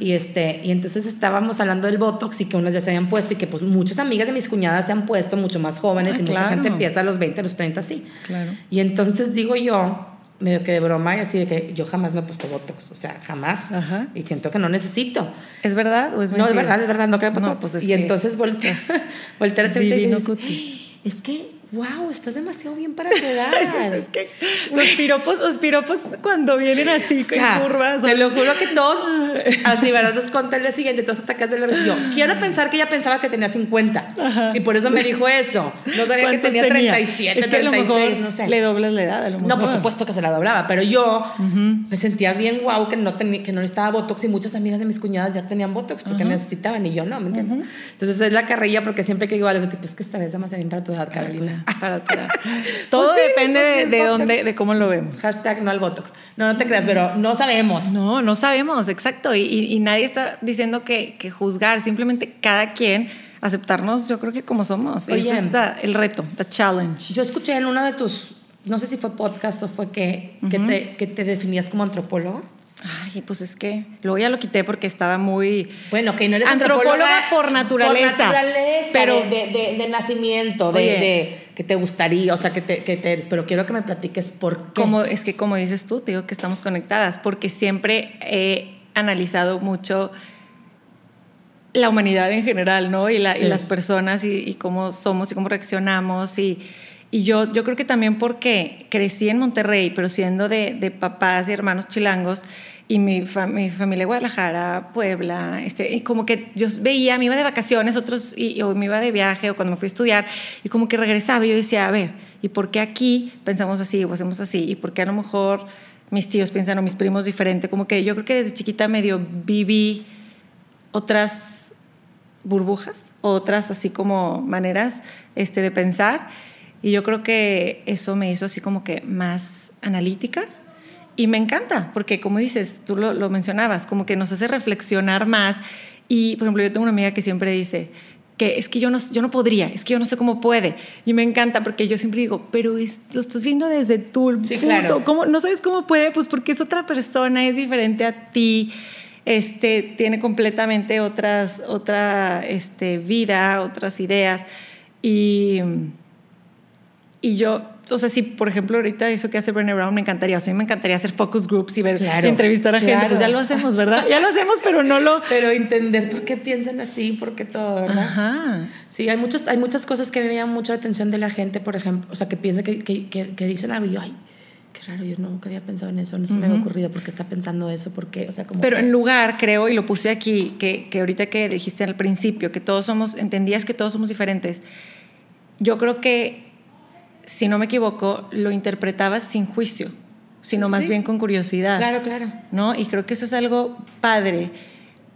Y, este, y entonces estábamos hablando del Botox y que unas ya se habían puesto y que pues muchas amigas de mis cuñadas se han puesto, mucho más jóvenes ah, y mucha gente empieza a los 20, a los 30, sí. Claro. Y entonces digo yo, medio que de broma y así de que yo jamás me he puesto Botox, o sea, jamás. Y siento que no necesito. ¿Es verdad o es mentira? No, es verdad, es verdad, no que me he puesto Botox. Pues y entonces volteé, volteé a la y dices, es que wow, estás demasiado bien para tu edad. es, que los piropos, los piropos cuando vienen así, con curvas. Te lo juro que todos, así, ¿verdad? Entonces conté el día siguiente, todos atacas de la Yo quiero pensar que ella pensaba que tenía 50. Y por eso me dijo eso. No sabía que tenía, 37, 36, no sé. Le doblas la edad, a lo No, por supuesto que se la doblaba, pero yo me sentía bien wow que no, tenía, que no necesitaba Botox y muchas amigas de mis cuñadas ya tenían Botox porque necesitaban y yo no, ¿me entiendes? Entonces es la carrilla porque siempre que digo algo, tipo, es que esta vez demasiado bien para tu edad, Carolina Para terapia. Todo Pues sí, depende pues de, de dónde, de cómo lo vemos. Hashtag no al Botox. No, no te creas, pero no sabemos. No, no sabemos, exacto. Y, y- y nadie está diciendo que, que juzgar, simplemente cada quien aceptarnos, yo creo que como somos. Oye. ese es el reto, the challenge. Yo escuché en uno de tus, no sé si fue podcast o fue que, que, te, que te definías como antropólogo. Ay, pues es que luego ya lo quité porque estaba muy... Bueno, que no eres Antropóloga antropóloga por naturaleza. Por naturaleza, Pero- de, de- nacimiento, de, que te gustaría, o sea, que te, que te eres. Pero quiero que me platiques por qué. Como, es que como dices tú, te digo que estamos conectadas, porque siempre he analizado mucho la humanidad en general, ¿no? Y, la- y Sí. las personas y, y cómo somos y cómo reaccionamos. Y, y yo, yo creo que también porque crecí en Monterrey, pero siendo de, de papás y hermanos chilangos, y mi, mi familia de Guadalajara, Puebla, este, y como que yo veía, me iba de vacaciones, otros, y, o me iba de viaje, o cuando me fui a estudiar, y como que regresaba y yo decía, a ver, ¿y por qué aquí pensamos así o hacemos así? ¿Y por qué a lo mejor mis tíos piensan o mis primos diferente? Como que yo creo que desde chiquita medio viví otras burbujas, otras así como maneras este, de pensar. Y yo creo que eso me hizo así como que más analítica. Y me encanta, porque como dices, tú lo, lo mencionabas, como que nos hace reflexionar más. Y, por ejemplo, yo tengo una amiga que siempre dice que es que yo no, yo no podría, es que yo no sé cómo puede. Y me encanta porque yo siempre digo, pero es- lo estás viendo desde tu Sí, punto. claro. ¿Cómo, no sabes cómo puede, pues porque es otra persona, es diferente a ti, este, tiene completamente otras, otra este, vida, otras ideas. Y, y yo, o sea, si por ejemplo ahorita eso que hace Brené Brown me encantaría, o sea, a mí me encantaría hacer focus groups y ver, Claro, entrevistar a gente, claro. pues ya lo hacemos, ¿verdad? Ya lo hacemos, pero no lo... Pero entender por qué piensan así, por qué todo, ¿verdad? Ajá. Sí, hay, muchos, hay muchas cosas que me llaman mucho la atención de la gente, por ejemplo, o sea, que piensan que, que, que, que dicen algo y yo, ay, qué raro, yo nunca había pensado en eso, no se me había ocurrido por qué está pensando eso, por qué, o sea, como... Pero que- en lugar, creo, y lo puse aquí, que, que ahorita que dijiste al principio, que todos somos, entendías que todos somos diferentes, yo creo que, si no me equivoco, lo interpretabas sin juicio, sino más Sí. bien con curiosidad. Claro, claro. ¿no? Y creo que eso es algo padre,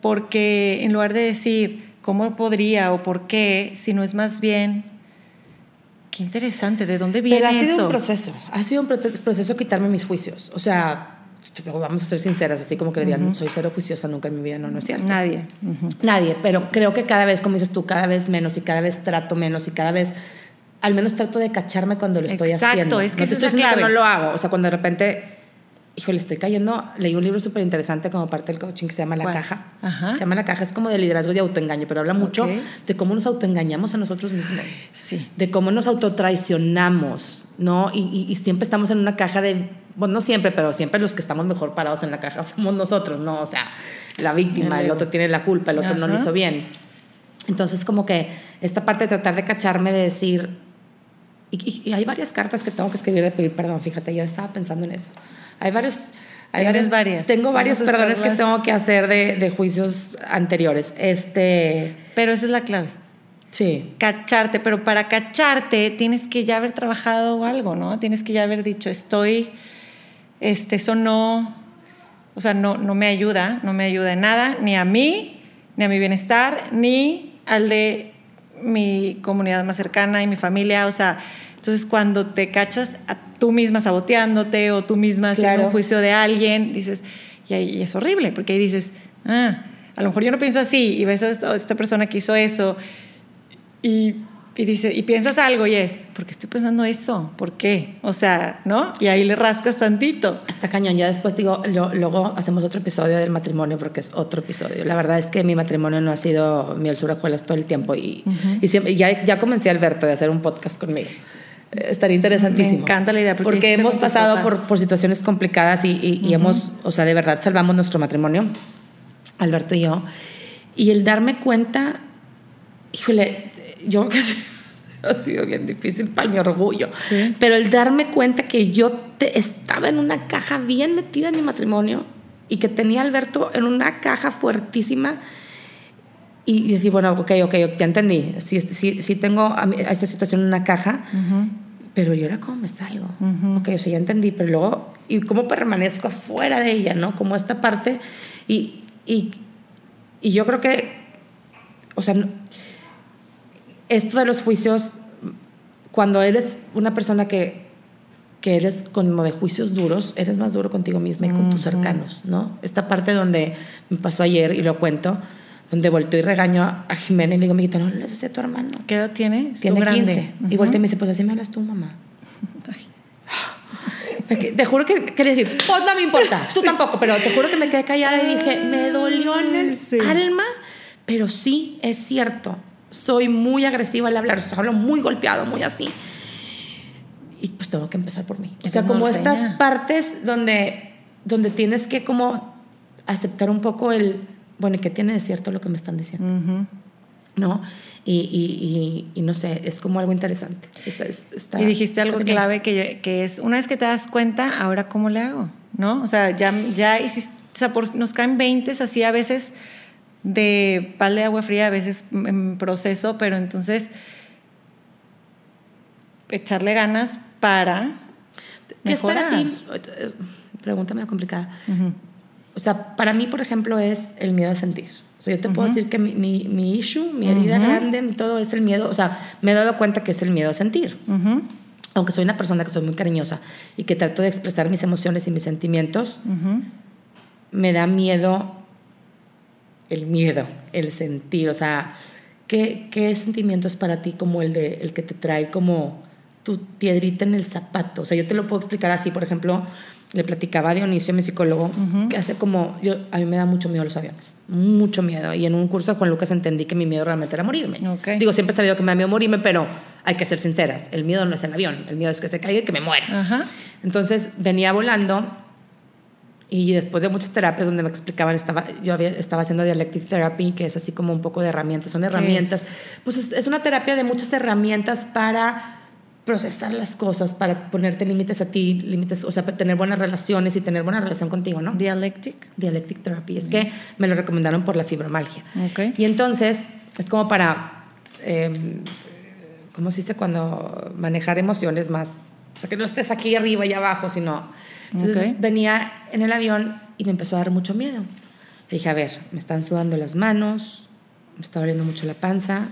porque en lugar de decir cómo podría o por qué, sino es más bien, qué interesante, ¿de dónde viene Pero ha sido eso? un proceso, ha sido un proceso quitarme mis juicios, o sea, vamos a ser sinceras, así como que le digan, soy cero juiciosa nunca en mi vida, no, no es cierto. Nadie. Nadie, pero creo que cada vez, como dices tú, cada vez menos y cada vez trato menos y cada vez, al menos trato de cacharme cuando lo estoy Exacto, haciendo. es que no es la diciendo que clave. no lo hago, o sea, cuando de repente, híjole, estoy cayendo, leí un libro súper interesante como parte del coaching que se llama La ¿Cuál? Caja. Ajá. Se llama La Caja, es como de liderazgo y de autoengaño, pero habla mucho de cómo nos autoengañamos a nosotros mismos Sí. de cómo nos autotraicionamos, ¿no? Y, y- y siempre estamos en una caja de, bueno, no siempre, pero siempre los que estamos mejor parados en la caja somos nosotros, ¿no? O sea, la víctima, El otro tiene la culpa, el otro no lo hizo bien. Entonces, como que esta parte de tratar de cacharme, de decir, y, hay varias cartas que tengo que escribir de pedir perdón, fíjate, ayer estaba pensando en eso. Hay varios... Hay Tienes varias. Tengo varios perdones que tengo que hacer de, de juicios anteriores. Este, Pero esa es la clave. sí. Cacharte, pero para cacharte tienes que ya haber trabajado algo, ¿no? Tienes que ya haber dicho, estoy, este, eso no, o sea, no, no me ayuda, no me ayuda en nada, ni a mí, ni a mi bienestar, ni al de mi comunidad más cercana y mi familia, o sea, entonces cuando te cachas a tú misma saboteándote o tú misma haciendo Claro. un juicio de alguien, dices, y, ahí- y es horrible, porque ahí dices, ah, a lo mejor yo no pienso así, y ves a esta, a esta persona que hizo eso, y, y dice, y piensas algo y es, ¿por qué estoy pensando eso? ¿Por qué? O sea, ¿no? Y ahí le rascas tantito. Está cañón. Ya después digo, lo- luego hacemos otro episodio del matrimonio porque es otro episodio. La verdad es que mi matrimonio no ha sido miel sobre hojuelas todo el tiempo y, y siempre, ya, ya comencé Alberto de hacer un podcast conmigo. Eh, Estaría interesantísimo. Me encanta la idea, porque Porque, hemos pasado por, por situaciones complicadas y, y- y hemos, o sea, de verdad salvamos nuestro matrimonio, Alberto y yo. Y el darme cuenta, híjole, yo creo que ha sido- bien difícil para mi orgullo. Sí. Pero el darme cuenta que yo te- estaba en una caja bien metida en mi matrimonio y que tenía a Alberto en una caja fuertísima y decir, bueno, ok, ok, ya entendí. Sí, sí, sí tengo a, a esta situación en una caja, pero ¿y ahora cómo me salgo? Ujú. Ok, o sea, ya entendí, pero luego, ¿y cómo permanezco afuera de ella, no? Como esta parte. Y, y, y yo creo que, o sea, no- esto de los juicios cuando eres una persona que, que eres como de juicios duros, eres más duro contigo misma y con tus cercanos, ¿no? Esta parte donde me pasó ayer y lo cuento, donde volteo y regaño a Jimena y le digo, amiguita, no le haces a tu hermano. ¿Qué edad tiene? Tiene 15. Y volteo y me dice, pues así me hablas tú, mamá. Te juro que quería decir, pues no me importa, tú tampoco, pero te juro que me quedé callada y dije, me dolió en el alma, pero sí es cierto, soy muy agresiva al hablar, o hablo muy golpeado, muy así. Y pues tengo que empezar por mí. O sea, como estas partes donde, donde tienes que como aceptar un poco el, bueno, ¿qué tiene de cierto lo que me están diciendo? ¿No? Y, y, y, no sé, es como algo interesante. y dijiste algo clave que, que, es, una vez que te das cuenta, ahora cómo le hago, ¿no? O sea, ya, ya hiciste, o sea, nos caen 20 así a veces de pal de agua fría, a veces en proceso, pero entonces echarle ganas para ¿Qué es para ti? Pregunta medio complicada. O sea, para mí, por ejemplo, es el miedo a sentir. O sea, yo te puedo decir que mi, mi, mi, issue, mi herida grande, todo es el miedo. O sea, me he dado cuenta que es el miedo a sentir. Aunque soy una persona que soy muy cariñosa y que trato de expresar mis emociones y mis sentimientos, me da miedo el miedo, el sentir. O sea, ¿qué, qué sentimiento es para ti como el, de, el que te trae como tu piedrita en el zapato? O sea, yo te lo puedo explicar así, por ejemplo le platicaba a Dionisio, mi psicólogo, que hace como, yo, a mí me da mucho miedo los aviones, mucho miedo. Y en un curso de Juan Lucas entendí que mi miedo realmente era morirme. Digo, siempre he sabido que me da miedo morirme, pero hay que ser sinceras, el miedo no es el avión, el miedo es que se caiga y que me muera. Entonces venía volando y después de muchas terapias donde me explicaban, estaba, yo había, estaba haciendo dialectic therapy, que es así como un poco de herramientas, son herramientas. Pues es una terapia de muchas herramientas para procesar las cosas, para ponerte límites a ti, límites, o sea, tener buenas relaciones y tener buena relación contigo, ¿no? Dialectic. Dialectic therapy. Es que me lo recomendaron por la fibromalgia. Okay. Y entonces es como para, eh, ¿cómo se dice? Cuando manejar emociones más, o sea, que no estés aquí arriba y abajo, sino... Entonces venía en el avión y me empezó a dar mucho miedo. dije, a ver, me están sudando las manos, me está doliendo mucho la panza,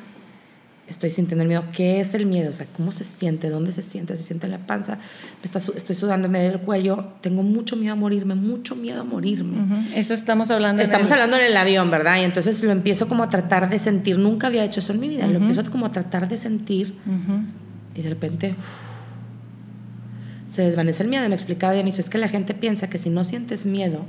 estoy sintiendo el miedo. ¿Qué es el miedo? O sea, ¿cómo se siente? ¿Dónde se siente? ¿Se siente en la panza? está, estoy sudándome del cuello. Tengo mucho miedo a morirme, mucho miedo a morirme. Eso estamos hablando. Estamos hablando en el avión, ¿verdad? Y entonces lo empiezo como a tratar de sentir. Nunca había hecho eso en mi vida. Lo empiezo como a tratar de sentir. Y de repente se desvanece el miedo. Me explicaba Dionisio, es que la gente piensa que si no sientes miedo,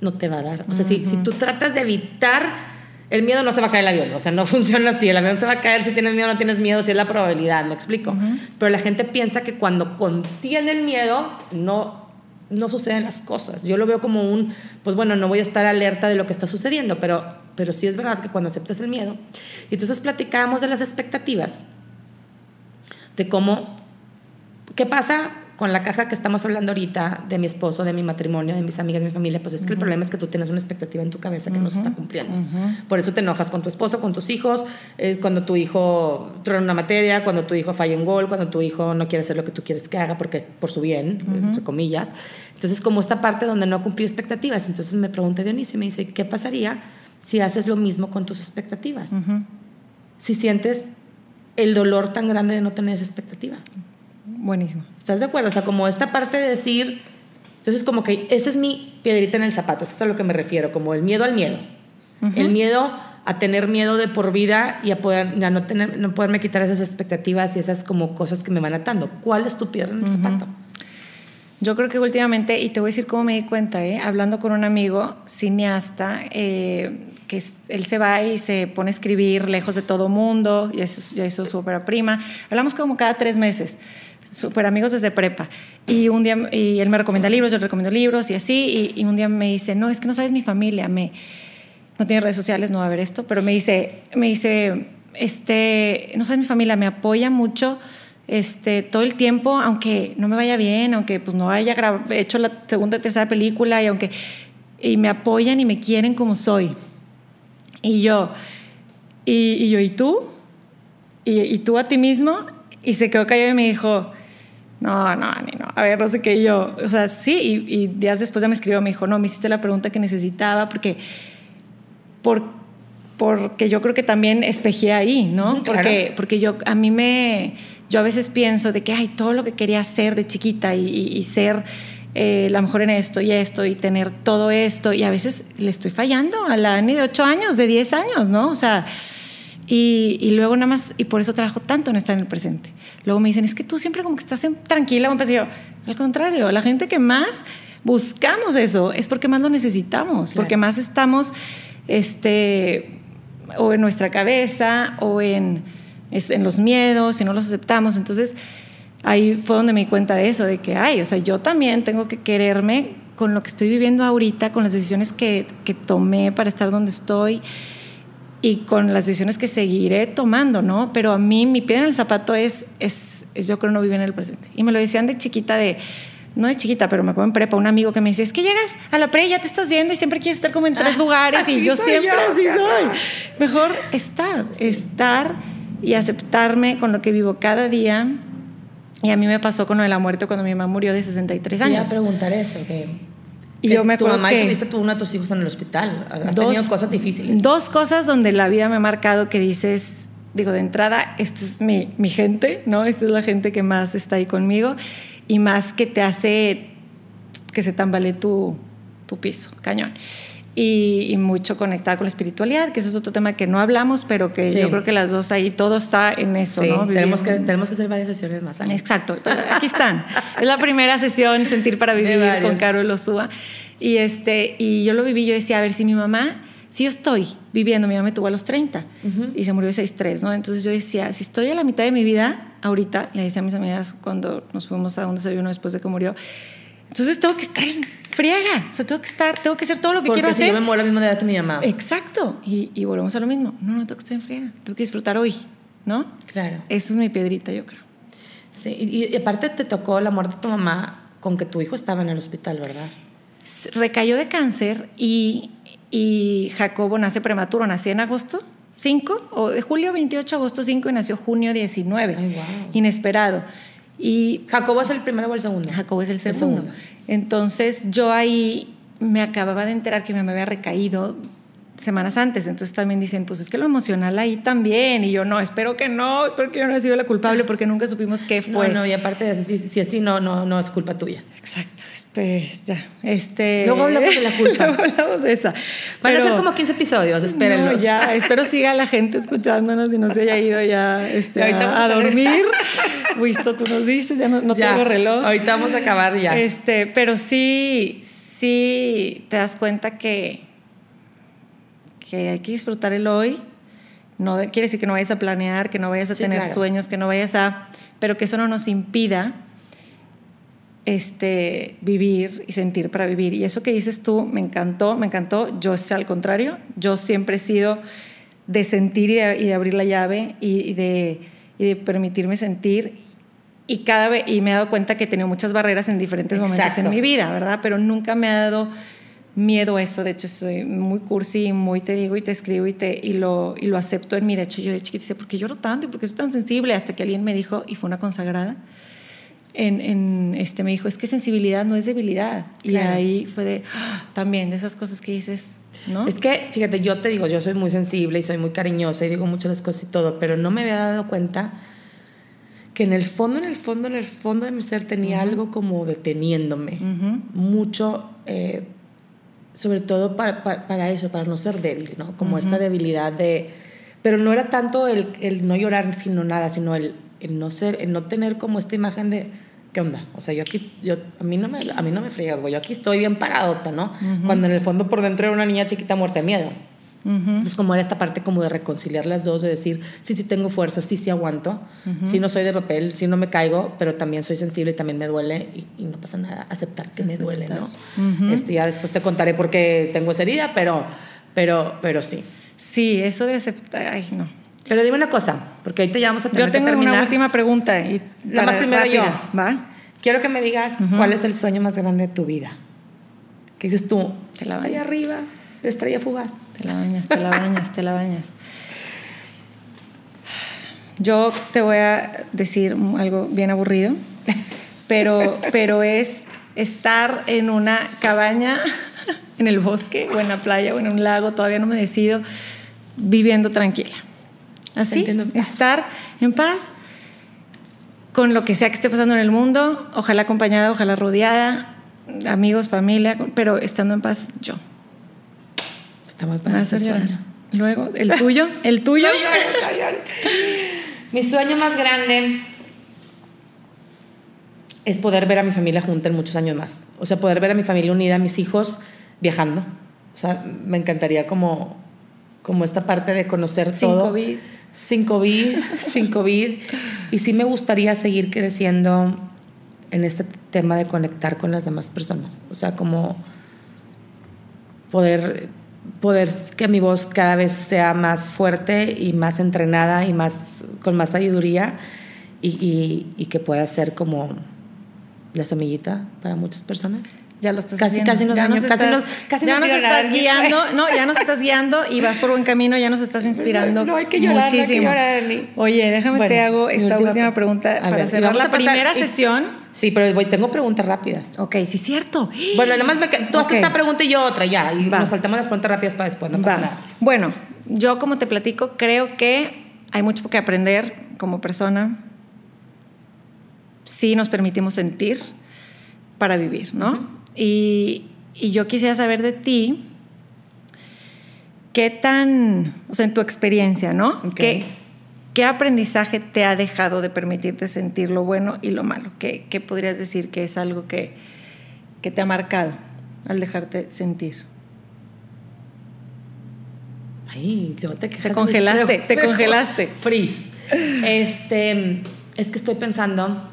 no te va a dar. O sea, si, si tú tratas de evitar el miedo no se va a caer el avión, o sea, no funciona así, el avión se va a caer si tienes miedo o no tienes miedo, si es la probabilidad, me explico. Pero la gente piensa que cuando contiene el miedo, no, no suceden las cosas. Yo lo veo como un, pues bueno, no voy a estar alerta de lo que está sucediendo, pero, pero sí es verdad que cuando aceptas el miedo, y entonces platicamos de las expectativas, de cómo, ¿qué pasa con la caja que estamos hablando ahorita de mi esposo, de mi matrimonio, de mis amigas, de mi familia, pues es que el problema es que tú tienes una expectativa en tu cabeza que no se está cumpliendo. Por eso te enojas con tu esposo, con tus hijos, eh, cuando tu hijo truena una materia, cuando tu hijo falla un gol, cuando tu hijo no quiere hacer lo que tú quieres que haga porque por su bien, entre comillas. Entonces, como esta parte donde no cumplí expectativas, entonces me pregunta Dionisio y me dice, ¿qué pasaría si haces lo mismo con tus expectativas? Si sientes el dolor tan grande de no tener esa expectativa. Buenísimo. ¿Estás de acuerdo? O sea, como esta parte de decir, entonces como que esa es mi piedrita en el zapato, eso es a lo que me refiero, como el miedo al miedo. El miedo a tener miedo de por vida y a, poder, no, tener, no poderme quitar esas expectativas y esas como cosas que me van atando. ¿Cuál es tu piedra en el zapato? Yo creo que últimamente, y te voy a decir cómo me di cuenta, ¿eh? hablando con un amigo cineasta, eh, que él se va y se pone a escribir lejos de todo mundo, ya hizo, ya hizo su ópera prima, hablamos como cada tres meses súper amigos desde prepa. Y un día, y él me recomienda libros, yo recomiendo libros y así. Y, un día me dice, no, es que no sabes mi familia, me, no tiene redes sociales, no va a ver esto, pero me dice, me dice, este, no sabes mi familia, me apoya mucho este, todo el tiempo, aunque no me vaya bien, aunque pues no haya hecho la segunda, tercera película y aunque, y me apoyan y me quieren como soy. Y yo, y, yo, ¿y tú? ¿Y, ¿Y tú a ti mismo? Y se quedó callado y me dijo, no, no, ni no, a ver, no sé qué, yo, o sea, sí, y, días después ya me escribió, me dijo, no, me hiciste la pregunta que necesitaba, porque, por, porque yo creo que también espejé ahí, ¿no? Porque, porque yo, a mí me, yo a veces pienso de que, ay, todo lo que quería hacer de chiquita y, ser eh, la mejor en esto y esto y tener todo esto, y a veces le estoy fallando a la Ani de 8 años, de 10 años, ¿no? O sea, y, y, luego nada más, y por eso trabajo tanto en estar en el presente. Luego me dicen, es que tú siempre como que estás en, tranquila, me yo, al contrario, la gente que más buscamos eso es porque más lo necesitamos, porque más estamos, este, o en nuestra cabeza o en, en los miedos y no los aceptamos. Entonces, ahí fue donde me di cuenta de eso, de que, ay, o sea, yo también tengo que quererme con lo que estoy viviendo ahorita, con las decisiones que, que tomé para estar donde estoy y con las decisiones que seguiré tomando, ¿no? Pero a mí mi pie en el zapato es, es, es yo creo no vivir en el presente. Y me lo decían de chiquita de no de chiquita, pero me acuerdo en prepa, un amigo que me dice, es que llegas a la pre y ya te estás yendo y siempre quieres estar como en tres ah, lugares y yo siempre así soy. Mejor estar, estar y aceptarme con lo que vivo cada día. Y a mí me pasó con lo de la muerte cuando mi mamá murió de 63 años. Voy a preguntar eso, que... Y yo me tu mamá que, y tuviste tú uno de tus hijos en el hospital. Has dos, tenido cosas difíciles. Dos cosas donde la vida me ha marcado que dices, digo, de entrada, esta es mi, mi gente, ¿no? Esta es la gente que más está ahí conmigo y más que te hace que se tambalee tu, tu piso, cañón. Y, mucho conectada con la espiritualidad, que eso es otro tema que no hablamos, pero que yo creo que las dos ahí, todo está en eso, ¿no? Tenemos que, tenemos que hacer varias sesiones más. Exacto, aquí están. es la primera sesión, Sentir para Vivir, con Carol Osúa. Y, este, y yo lo viví, yo decía, a ver, si mi mamá si yo estoy viviendo, mi mamá me tuvo a los 30 y se murió de 6'3, ¿no? Entonces yo decía, si estoy a la mitad de mi vida, ahorita, le decía a mis amigas cuando nos fuimos a un desayuno después de que murió, entonces tengo que estar en friega, o sea, tengo que estar, tengo que hacer todo lo que quiero hacer. Porque yo me muero a la misma edad que mi mamá. Exacto, y, y, volvemos a lo mismo. No, no tengo que estar en friega, tengo que disfrutar hoy, ¿no? Claro. Eso es mi piedrita, yo creo. Sí, y, y aparte te tocó la muerte de tu mamá con que tu hijo estaba en el hospital, ¿verdad? Recayó de cáncer y y Jacobo nace prematuro, nació en agosto 5, o de julio 28 agosto 5 y nació junio 19. Inesperado. Y Jacobo es el primero o el segundo. Jacobo es el segundo. Entonces yo ahí me acababa de enterar que me había recaído semanas antes, entonces también dicen, pues es que lo emocional ahí también, y yo no, espero que no, porque yo no he sido la culpable porque nunca supimos qué fue. No, y aparte de eso, si, si así no, no, no es culpa tuya. Exacto, pues ya, este... Luego hablamos de la culpa. Luego hablamos de esa. Van a ser como 15 episodios, espérenlos. No, ya, espero siga la gente escuchándonos y no se haya ido ya este, a, dormir. Visto, tú nos dices, ya no, tengo reloj. Ahorita vamos a acabar ya. Este, pero sí, sí te das cuenta que, que hay que disfrutar el hoy. No quiere decir que no vayas a planear, que no vayas a tener sueños, que no vayas a... Pero que eso no nos impida este, vivir y sentir para vivir. Y eso que dices tú me encantó, me encantó. Yo es al contrario, yo siempre he sido de sentir y de, abrir la llave y, de, de, permitirme sentir. Y, cada vez, y me he dado cuenta que he tenido muchas barreras en diferentes momentos en mi vida, ¿verdad? Pero nunca me ha dado miedo a eso. De hecho, soy muy cursi, muy te digo y te escribo y, te, y, lo, y lo acepto en mí. De hecho, yo de chiquita decía, ¿por qué lloro tanto? ¿Y por qué soy tan sensible? Hasta que alguien me dijo, y fue una consagrada, en, este, me dijo, es que sensibilidad no es debilidad. Y ahí fue de, ¡ah! también de esas cosas que dices, ¿no? Es que, fíjate, yo te digo, yo soy muy sensible y soy muy cariñosa y digo muchas cosas y todo, pero no me había dado cuenta que en el fondo, en el fondo, en el fondo de mi ser tenía algo como deteniéndome. Mucho, eh, sobre todo para, para, eso, para no ser débil, ¿no? Como esta debilidad de... Pero no era tanto el, el no llorar, sino nada, sino el, el no ser, el no tener como esta imagen de ¿qué onda? O sea, yo aquí, yo, a mí no me, a mí no me güey. Yo aquí estoy bien paradota, ¿no? Cuando en el fondo por dentro era una niña chiquita muerta de miedo. Entonces, como era esta parte como de reconciliar las dos, de decir, sí, sí tengo fuerza, sí, sí aguanto, sí no soy de papel, sí no me caigo, pero también soy sensible y también me duele y, no pasa nada, aceptar que me duele, ¿no? este, ya después te contaré por qué tengo esa herida, pero, pero, pero sí. Sí, eso de aceptar, ay, no pero dime una cosa, porque ahorita ya vamos a tener Yo tengo una última pregunta. Y Nada más primero yo. ¿Va? Quiero que me digas cuál es el sueño más grande de tu vida. ¿Qué dices tú? Te la bañas. arriba, estrella fugaz. Te la bañas, te la bañas, te la bañas. Yo te voy a decir algo bien aburrido, pero, pero es estar en una cabaña en el bosque o en la playa o en un lago, todavía no me decido, viviendo tranquila. Así, en paz. estar en paz con lo que sea que esté pasando en el mundo, ojalá acompañada, ojalá rodeada, amigos, familia, pero estando en paz yo. Está muy padre. sueño. Luego, el tuyo, el tuyo. No llores, no llores. Mi sueño más grande es poder ver a mi familia junta en muchos años más. O sea, poder ver a mi familia unida, a mis hijos viajando. O sea, me encantaría como, como esta parte de conocer Sin todo. COVID. Sin COVID, sin COVID. Y sí me gustaría seguir creciendo en este tema de conectar con las demás personas. O sea, como poder, poder que mi voz cada vez sea más fuerte y más entrenada y más, con más sabiduría y, y- y que pueda ser como la semillita para muchas personas. Ya lo estás Casi- haciendo. casi nos ya nos casi estás, nos- casi ya me nos olvido nadar, estás mi guiando, no, ya nos estás guiando y vas por buen camino, ya nos estás inspirando No, no hay que llorar, no hay que muchísimo. llorar, Ani. Oye, déjame Bueno, te hago esta última, pregunta para ver, cerrar la primera y- sesión. Sí, pero voy, tengo preguntas rápidas. Ok, sí, cierto. Bueno, nada más me, tú haces esta pregunta y yo otra, ya. Y Va. nos saltamos las preguntas rápidas para después, no Va. pasa nada. Bueno, yo como te platico, creo que hay mucho que aprender como persona. Sí nos permitimos sentir para vivir, ¿no? Y, y yo quisiera saber de ti, ¿qué tan, o sea, en tu experiencia, ¿no? Ok. ¿Qué, qué aprendizaje te ha dejado de permitirte sentir lo bueno y lo malo? ¿Qué, qué podrías decir que es algo que, que te ha marcado al dejarte sentir? Ay, luego te de congelaste, mis- te congelaste. Freeze. Este, es que estoy pensando.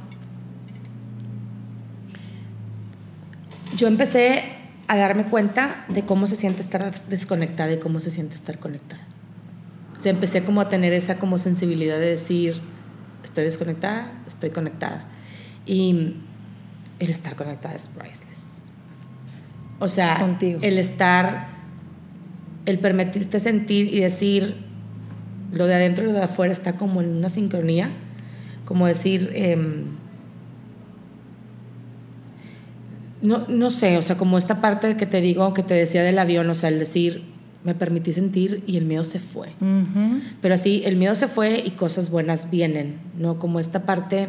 Yo empecé a darme cuenta de cómo se siente estar desconectada y cómo se siente estar conectada. O sea, empecé como a tener esa como sensibilidad de decir, estoy desconectada, estoy conectada. Y el estar conectada es priceless. O sea, Contigo. el estar, el permitirte sentir y decir, lo de adentro y lo de afuera está como en una sincronía, como decir, em, no, no sé, o sea, como esta parte que te digo, que te decía del avión, o sea, el decir, me permití sentir y el miedo se fue. Pero así, el miedo se fue y cosas buenas vienen, ¿no? Como esta parte,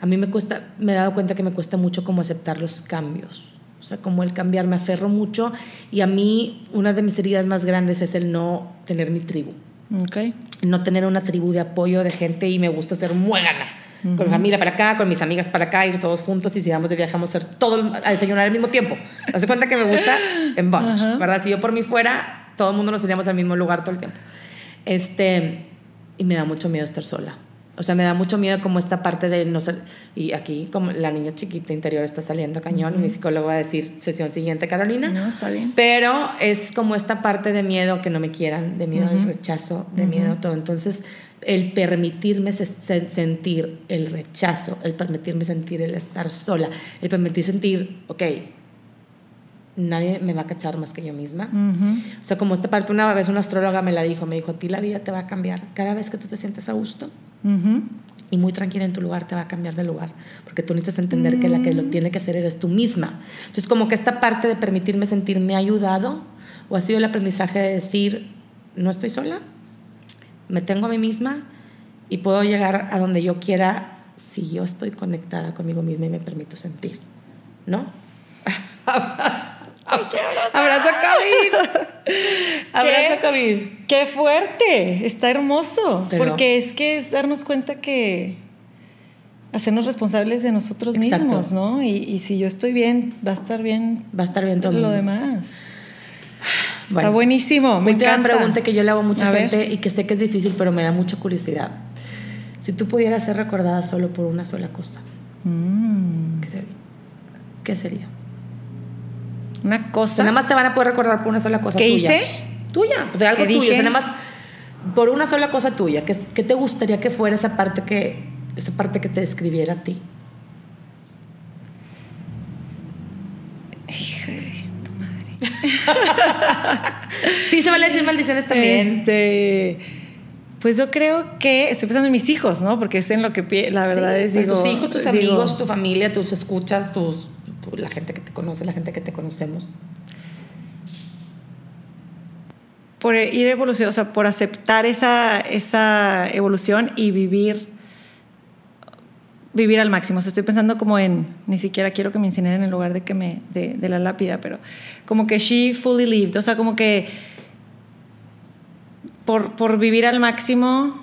a mí me cuesta, me he dado cuenta que me cuesta mucho como aceptar los cambios. O sea, como el cambiar, me aferro mucho y a mí una de mis heridas más grandes es el no tener mi tribu, Ok. no tener una tribu de apoyo de gente y me gusta ser muégana. Con mi familia para acá, con mis amigas para acá, ir todos juntos y si vamos de viaje vamos a hacer todo a desayunar al mismo tiempo. Hace cuenta que me gusta en bunch, Ajá. ¿verdad? Si yo por mí fuera, todo el mundo nos iríamos al mismo lugar todo el tiempo. Este, y me da mucho miedo estar sola. O sea, me da mucho miedo como esta parte de no ser... Y aquí como la niña chiquita interior está saliendo cañón, mi psicólogo va a decir sesión siguiente, Carolina. No, está bien. Pero es como esta parte de miedo que no me quieran, de miedo al rechazo, de miedo a todo. Entonces, el permitirme se- se- sentir el rechazo, el permitirme sentir el estar sola, el permitir sentir, ok, nadie me va a cachar más que yo misma. Ujú. O sea, como esta parte, una vez una astróloga me la dijo, me dijo, a ti la vida te va a cambiar. Cada vez que tú te sientes a gusto y muy tranquila en tu lugar, te va a cambiar de lugar. Porque tú necesitas entender que la que lo tiene que hacer eres tú misma. Entonces, como que esta parte de permitirme sentir me ha ayudado o ha sido el aprendizaje de decir, no estoy sola, me tengo a mí misma y puedo llegar a donde yo quiera si yo estoy conectada conmigo misma y me permito sentir. ¿No? Abrazo. Abrazo COVID. Abrazo COVID. ¡Qué fuerte! Está hermoso. Pero- porque es que es darnos cuenta que hacernos responsables de nosotros Exacto. mismos, ¿no? Y, y si yo estoy bien, va a estar bien Va a estar bien todo lo mundo. demás. Está Bueno. buenísimo. Me Última encanta. pregunta que yo le hago a mucha A ver. gente y que sé que es difícil, pero me da mucha curiosidad. Si tú pudieras ser recordada solo por una sola cosa, Mm, ¿qué sería? ¿Qué sería? una O sea, cosa. nada más te van a poder recordar por una sola cosa ¿Qué tuya. hice? Tuya, de algo ¿Qué tuyo. dije? O sea, nada más por una sola cosa tuya. ¿Qué, qué te gustaría que fuera esa parte que, esa parte que te describiera a ti? Hija de tu madre. Sí, se vale decir maldiciones también. Este, pues yo creo que estoy pensando en mis hijos, ¿no? Porque es en lo que la verdad Sí, es pero digo, tus hijos, tus digo, amigos, tu familia, tus escuchas, tus, tu- la gente que te conoce, la gente que te conocemos. por ir evolucionando, o sea, por aceptar esa, esa evolución y vivir vivir al máximo. O sea, estoy pensando como en, ni siquiera quiero que me incineren en lugar de que me, de, de la lápida, pero como que she fully lived, o sea, como que por, por vivir al máximo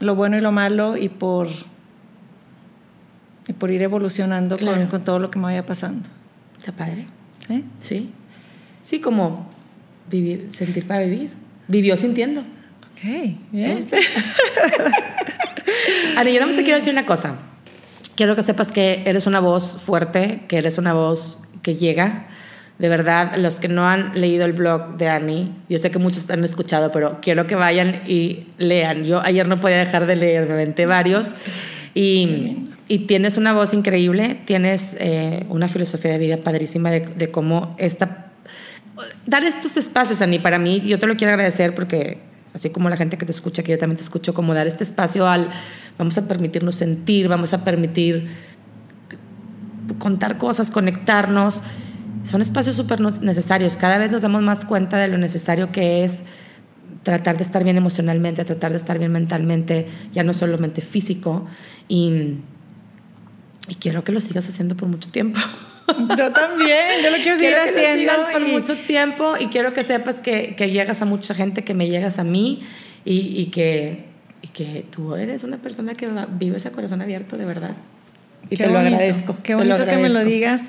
lo bueno y lo malo y por, y por ir evolucionando Claro. con, con todo lo que me vaya pasando. Está padre. ¿Sí? Sí. Sí, como vivir, sentir para vivir. Vivió sintiendo. Ok, bien. Ari, yo nada más te quiero decir una cosa. Quiero que sepas que eres una voz fuerte, que eres una voz que llega. De verdad, los que no han leído el blog de Annie, yo sé que muchos han escuchado, pero quiero que vayan y lean. Yo ayer no podía dejar de leer, me aventé varios. Y, y tienes una voz increíble, tienes eh, una filosofía de vida padrísima de, de cómo esta dar estos espacios, Ani, para mí, yo te lo quiero agradecer porque, así como la gente que te escucha, que yo también te escucho, como dar este espacio al, vamos a permitirnos sentir, vamos a permitir contar cosas, conectarnos, son espacios súper necesarios. Cada vez nos damos más cuenta de lo necesario que es tratar de estar bien emocionalmente, tratar de estar bien mentalmente, ya no solamente físico. Y, y quiero que lo sigas haciendo por mucho tiempo. Yo también, yo lo quiero seguir quiero que lo haciendo. sigas por y- mucho tiempo y quiero que sepas que, que llegas a mucha gente, que me llegas a mí y, y que, y que tú eres una persona que vive ese corazón abierto de verdad. Y Qué te lo bonito, agradezco. Qué bonito que me lo agradezco. digas.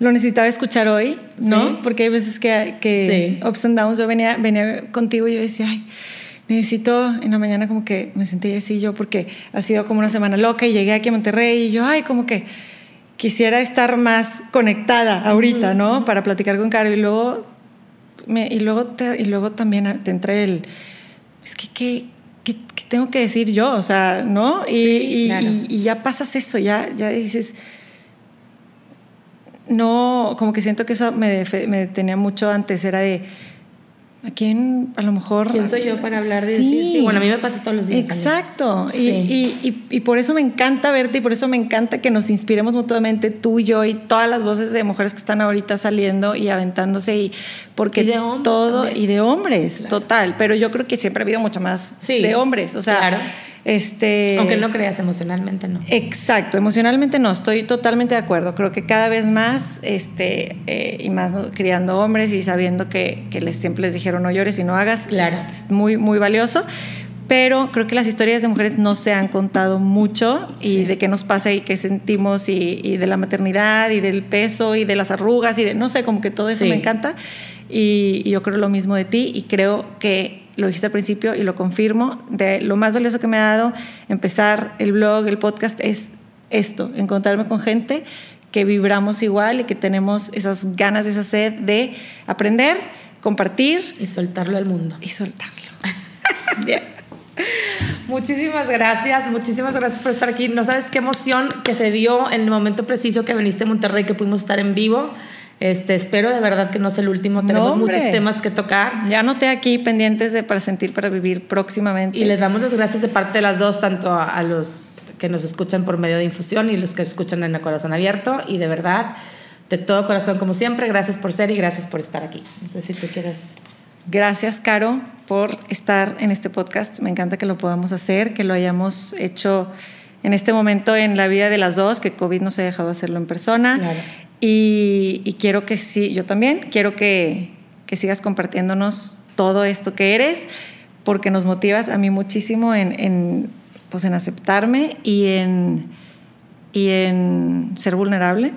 Lo necesitaba escuchar hoy, ¿no? Sí. Porque hay veces que, que Sí. ups and downs, yo venía, venía contigo y yo decía, ay, necesito, en la mañana como que me sentí así yo porque ha sido como una semana loca y llegué aquí a Monterrey y yo, ay, como que quisiera estar más conectada ahorita, ¿no? Para platicar con Caro y luego, me- y luego, te- y luego también te entra el, es que, ¿qué, qué- qué tengo que decir yo? O sea, ¿no? Y, Sí, y- claro. y- y ya pasas eso, ya, ya dices, no, como que siento que eso me, me detenía mucho antes, era de, ¿a quién a lo mejor? ¿Quién soy yo para hablar de decir? Sí, bueno, a mí me pasa todos los días. Exacto, y, Sí. y, y- y por eso me encanta verte y por eso me encanta que nos inspiremos mutuamente tú y yo y todas las voces de mujeres que están ahorita saliendo y aventándose y porque de hombres todo también. y de hombres, Claro. total, pero yo creo que siempre ha habido mucho más Sí, de hombres, o sea, claro. Este Aunque no creas emocionalmente, no. Exacto, emocionalmente no, estoy totalmente de acuerdo. Creo que cada vez más, este, eh, y más ¿no? criando hombres y sabiendo que, que les, siempre les dijeron no llores y no hagas, Claro. es, es muy, muy valioso. Pero creo que las historias de mujeres no se han contado mucho y Sí. de qué nos pasa y qué sentimos y, y de la maternidad y del peso y de las arrugas y de, no sé, como que todo eso Sí. me encanta. Y, y yo creo lo mismo de ti y creo que lo dijiste al principio y lo confirmo, de lo más valioso que me ha dado empezar el blog, el podcast, es esto, encontrarme con gente que vibramos igual y que tenemos esas ganas, esa sed de aprender, compartir Y soltarlo al mundo. y soltarlo. Bien. Muchísimas gracias, muchísimas gracias por estar aquí. No sabes qué emoción que se dio en el momento preciso que viniste a Monterrey, que pudimos estar en vivo. Este, espero de verdad que no sea el último. Tenemos muchos temas que tocar. Ya noté aquí pendientes de para sentir, para vivir próximamente. Y les damos las gracias de parte de las dos, tanto a, a los que nos escuchan por medio de infusión y los que escuchan en el corazón abierto. Y de verdad, de todo corazón, como siempre, gracias por ser y gracias por estar aquí. No sé si tú quieres. Gracias, Caro, por estar en este podcast. Me encanta que lo podamos hacer, que lo hayamos hecho en este momento en la vida de las dos, que COVID nos ha dejado hacerlo en persona. Claro. Y, y quiero que sí, yo también, quiero que, que sigas compartiéndonos todo esto que eres, porque nos motivas a mí muchísimo en, en, pues en aceptarme y en, y en ser vulnerable.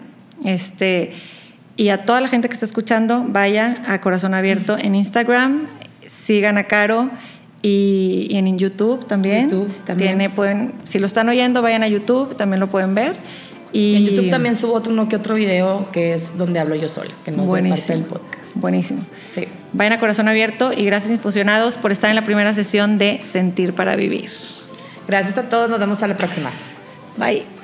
Este, y a toda la gente que está escuchando, vaya a Corazón Abierto en Instagram, sigan a Caro y, y en YouTube también. YouTube también. Tiene, pueden, si lo están oyendo, vayan a YouTube, también lo pueden ver. Y En YouTube también subo otro, uno que otro video que es donde hablo yo sola, que no es parte del podcast. Buenísimo. Sí. Vayan a Corazón Abierto y gracias Infusionados por estar en la primera sesión de Sentir para Vivir. Gracias a todos, nos vemos a la próxima. Bye.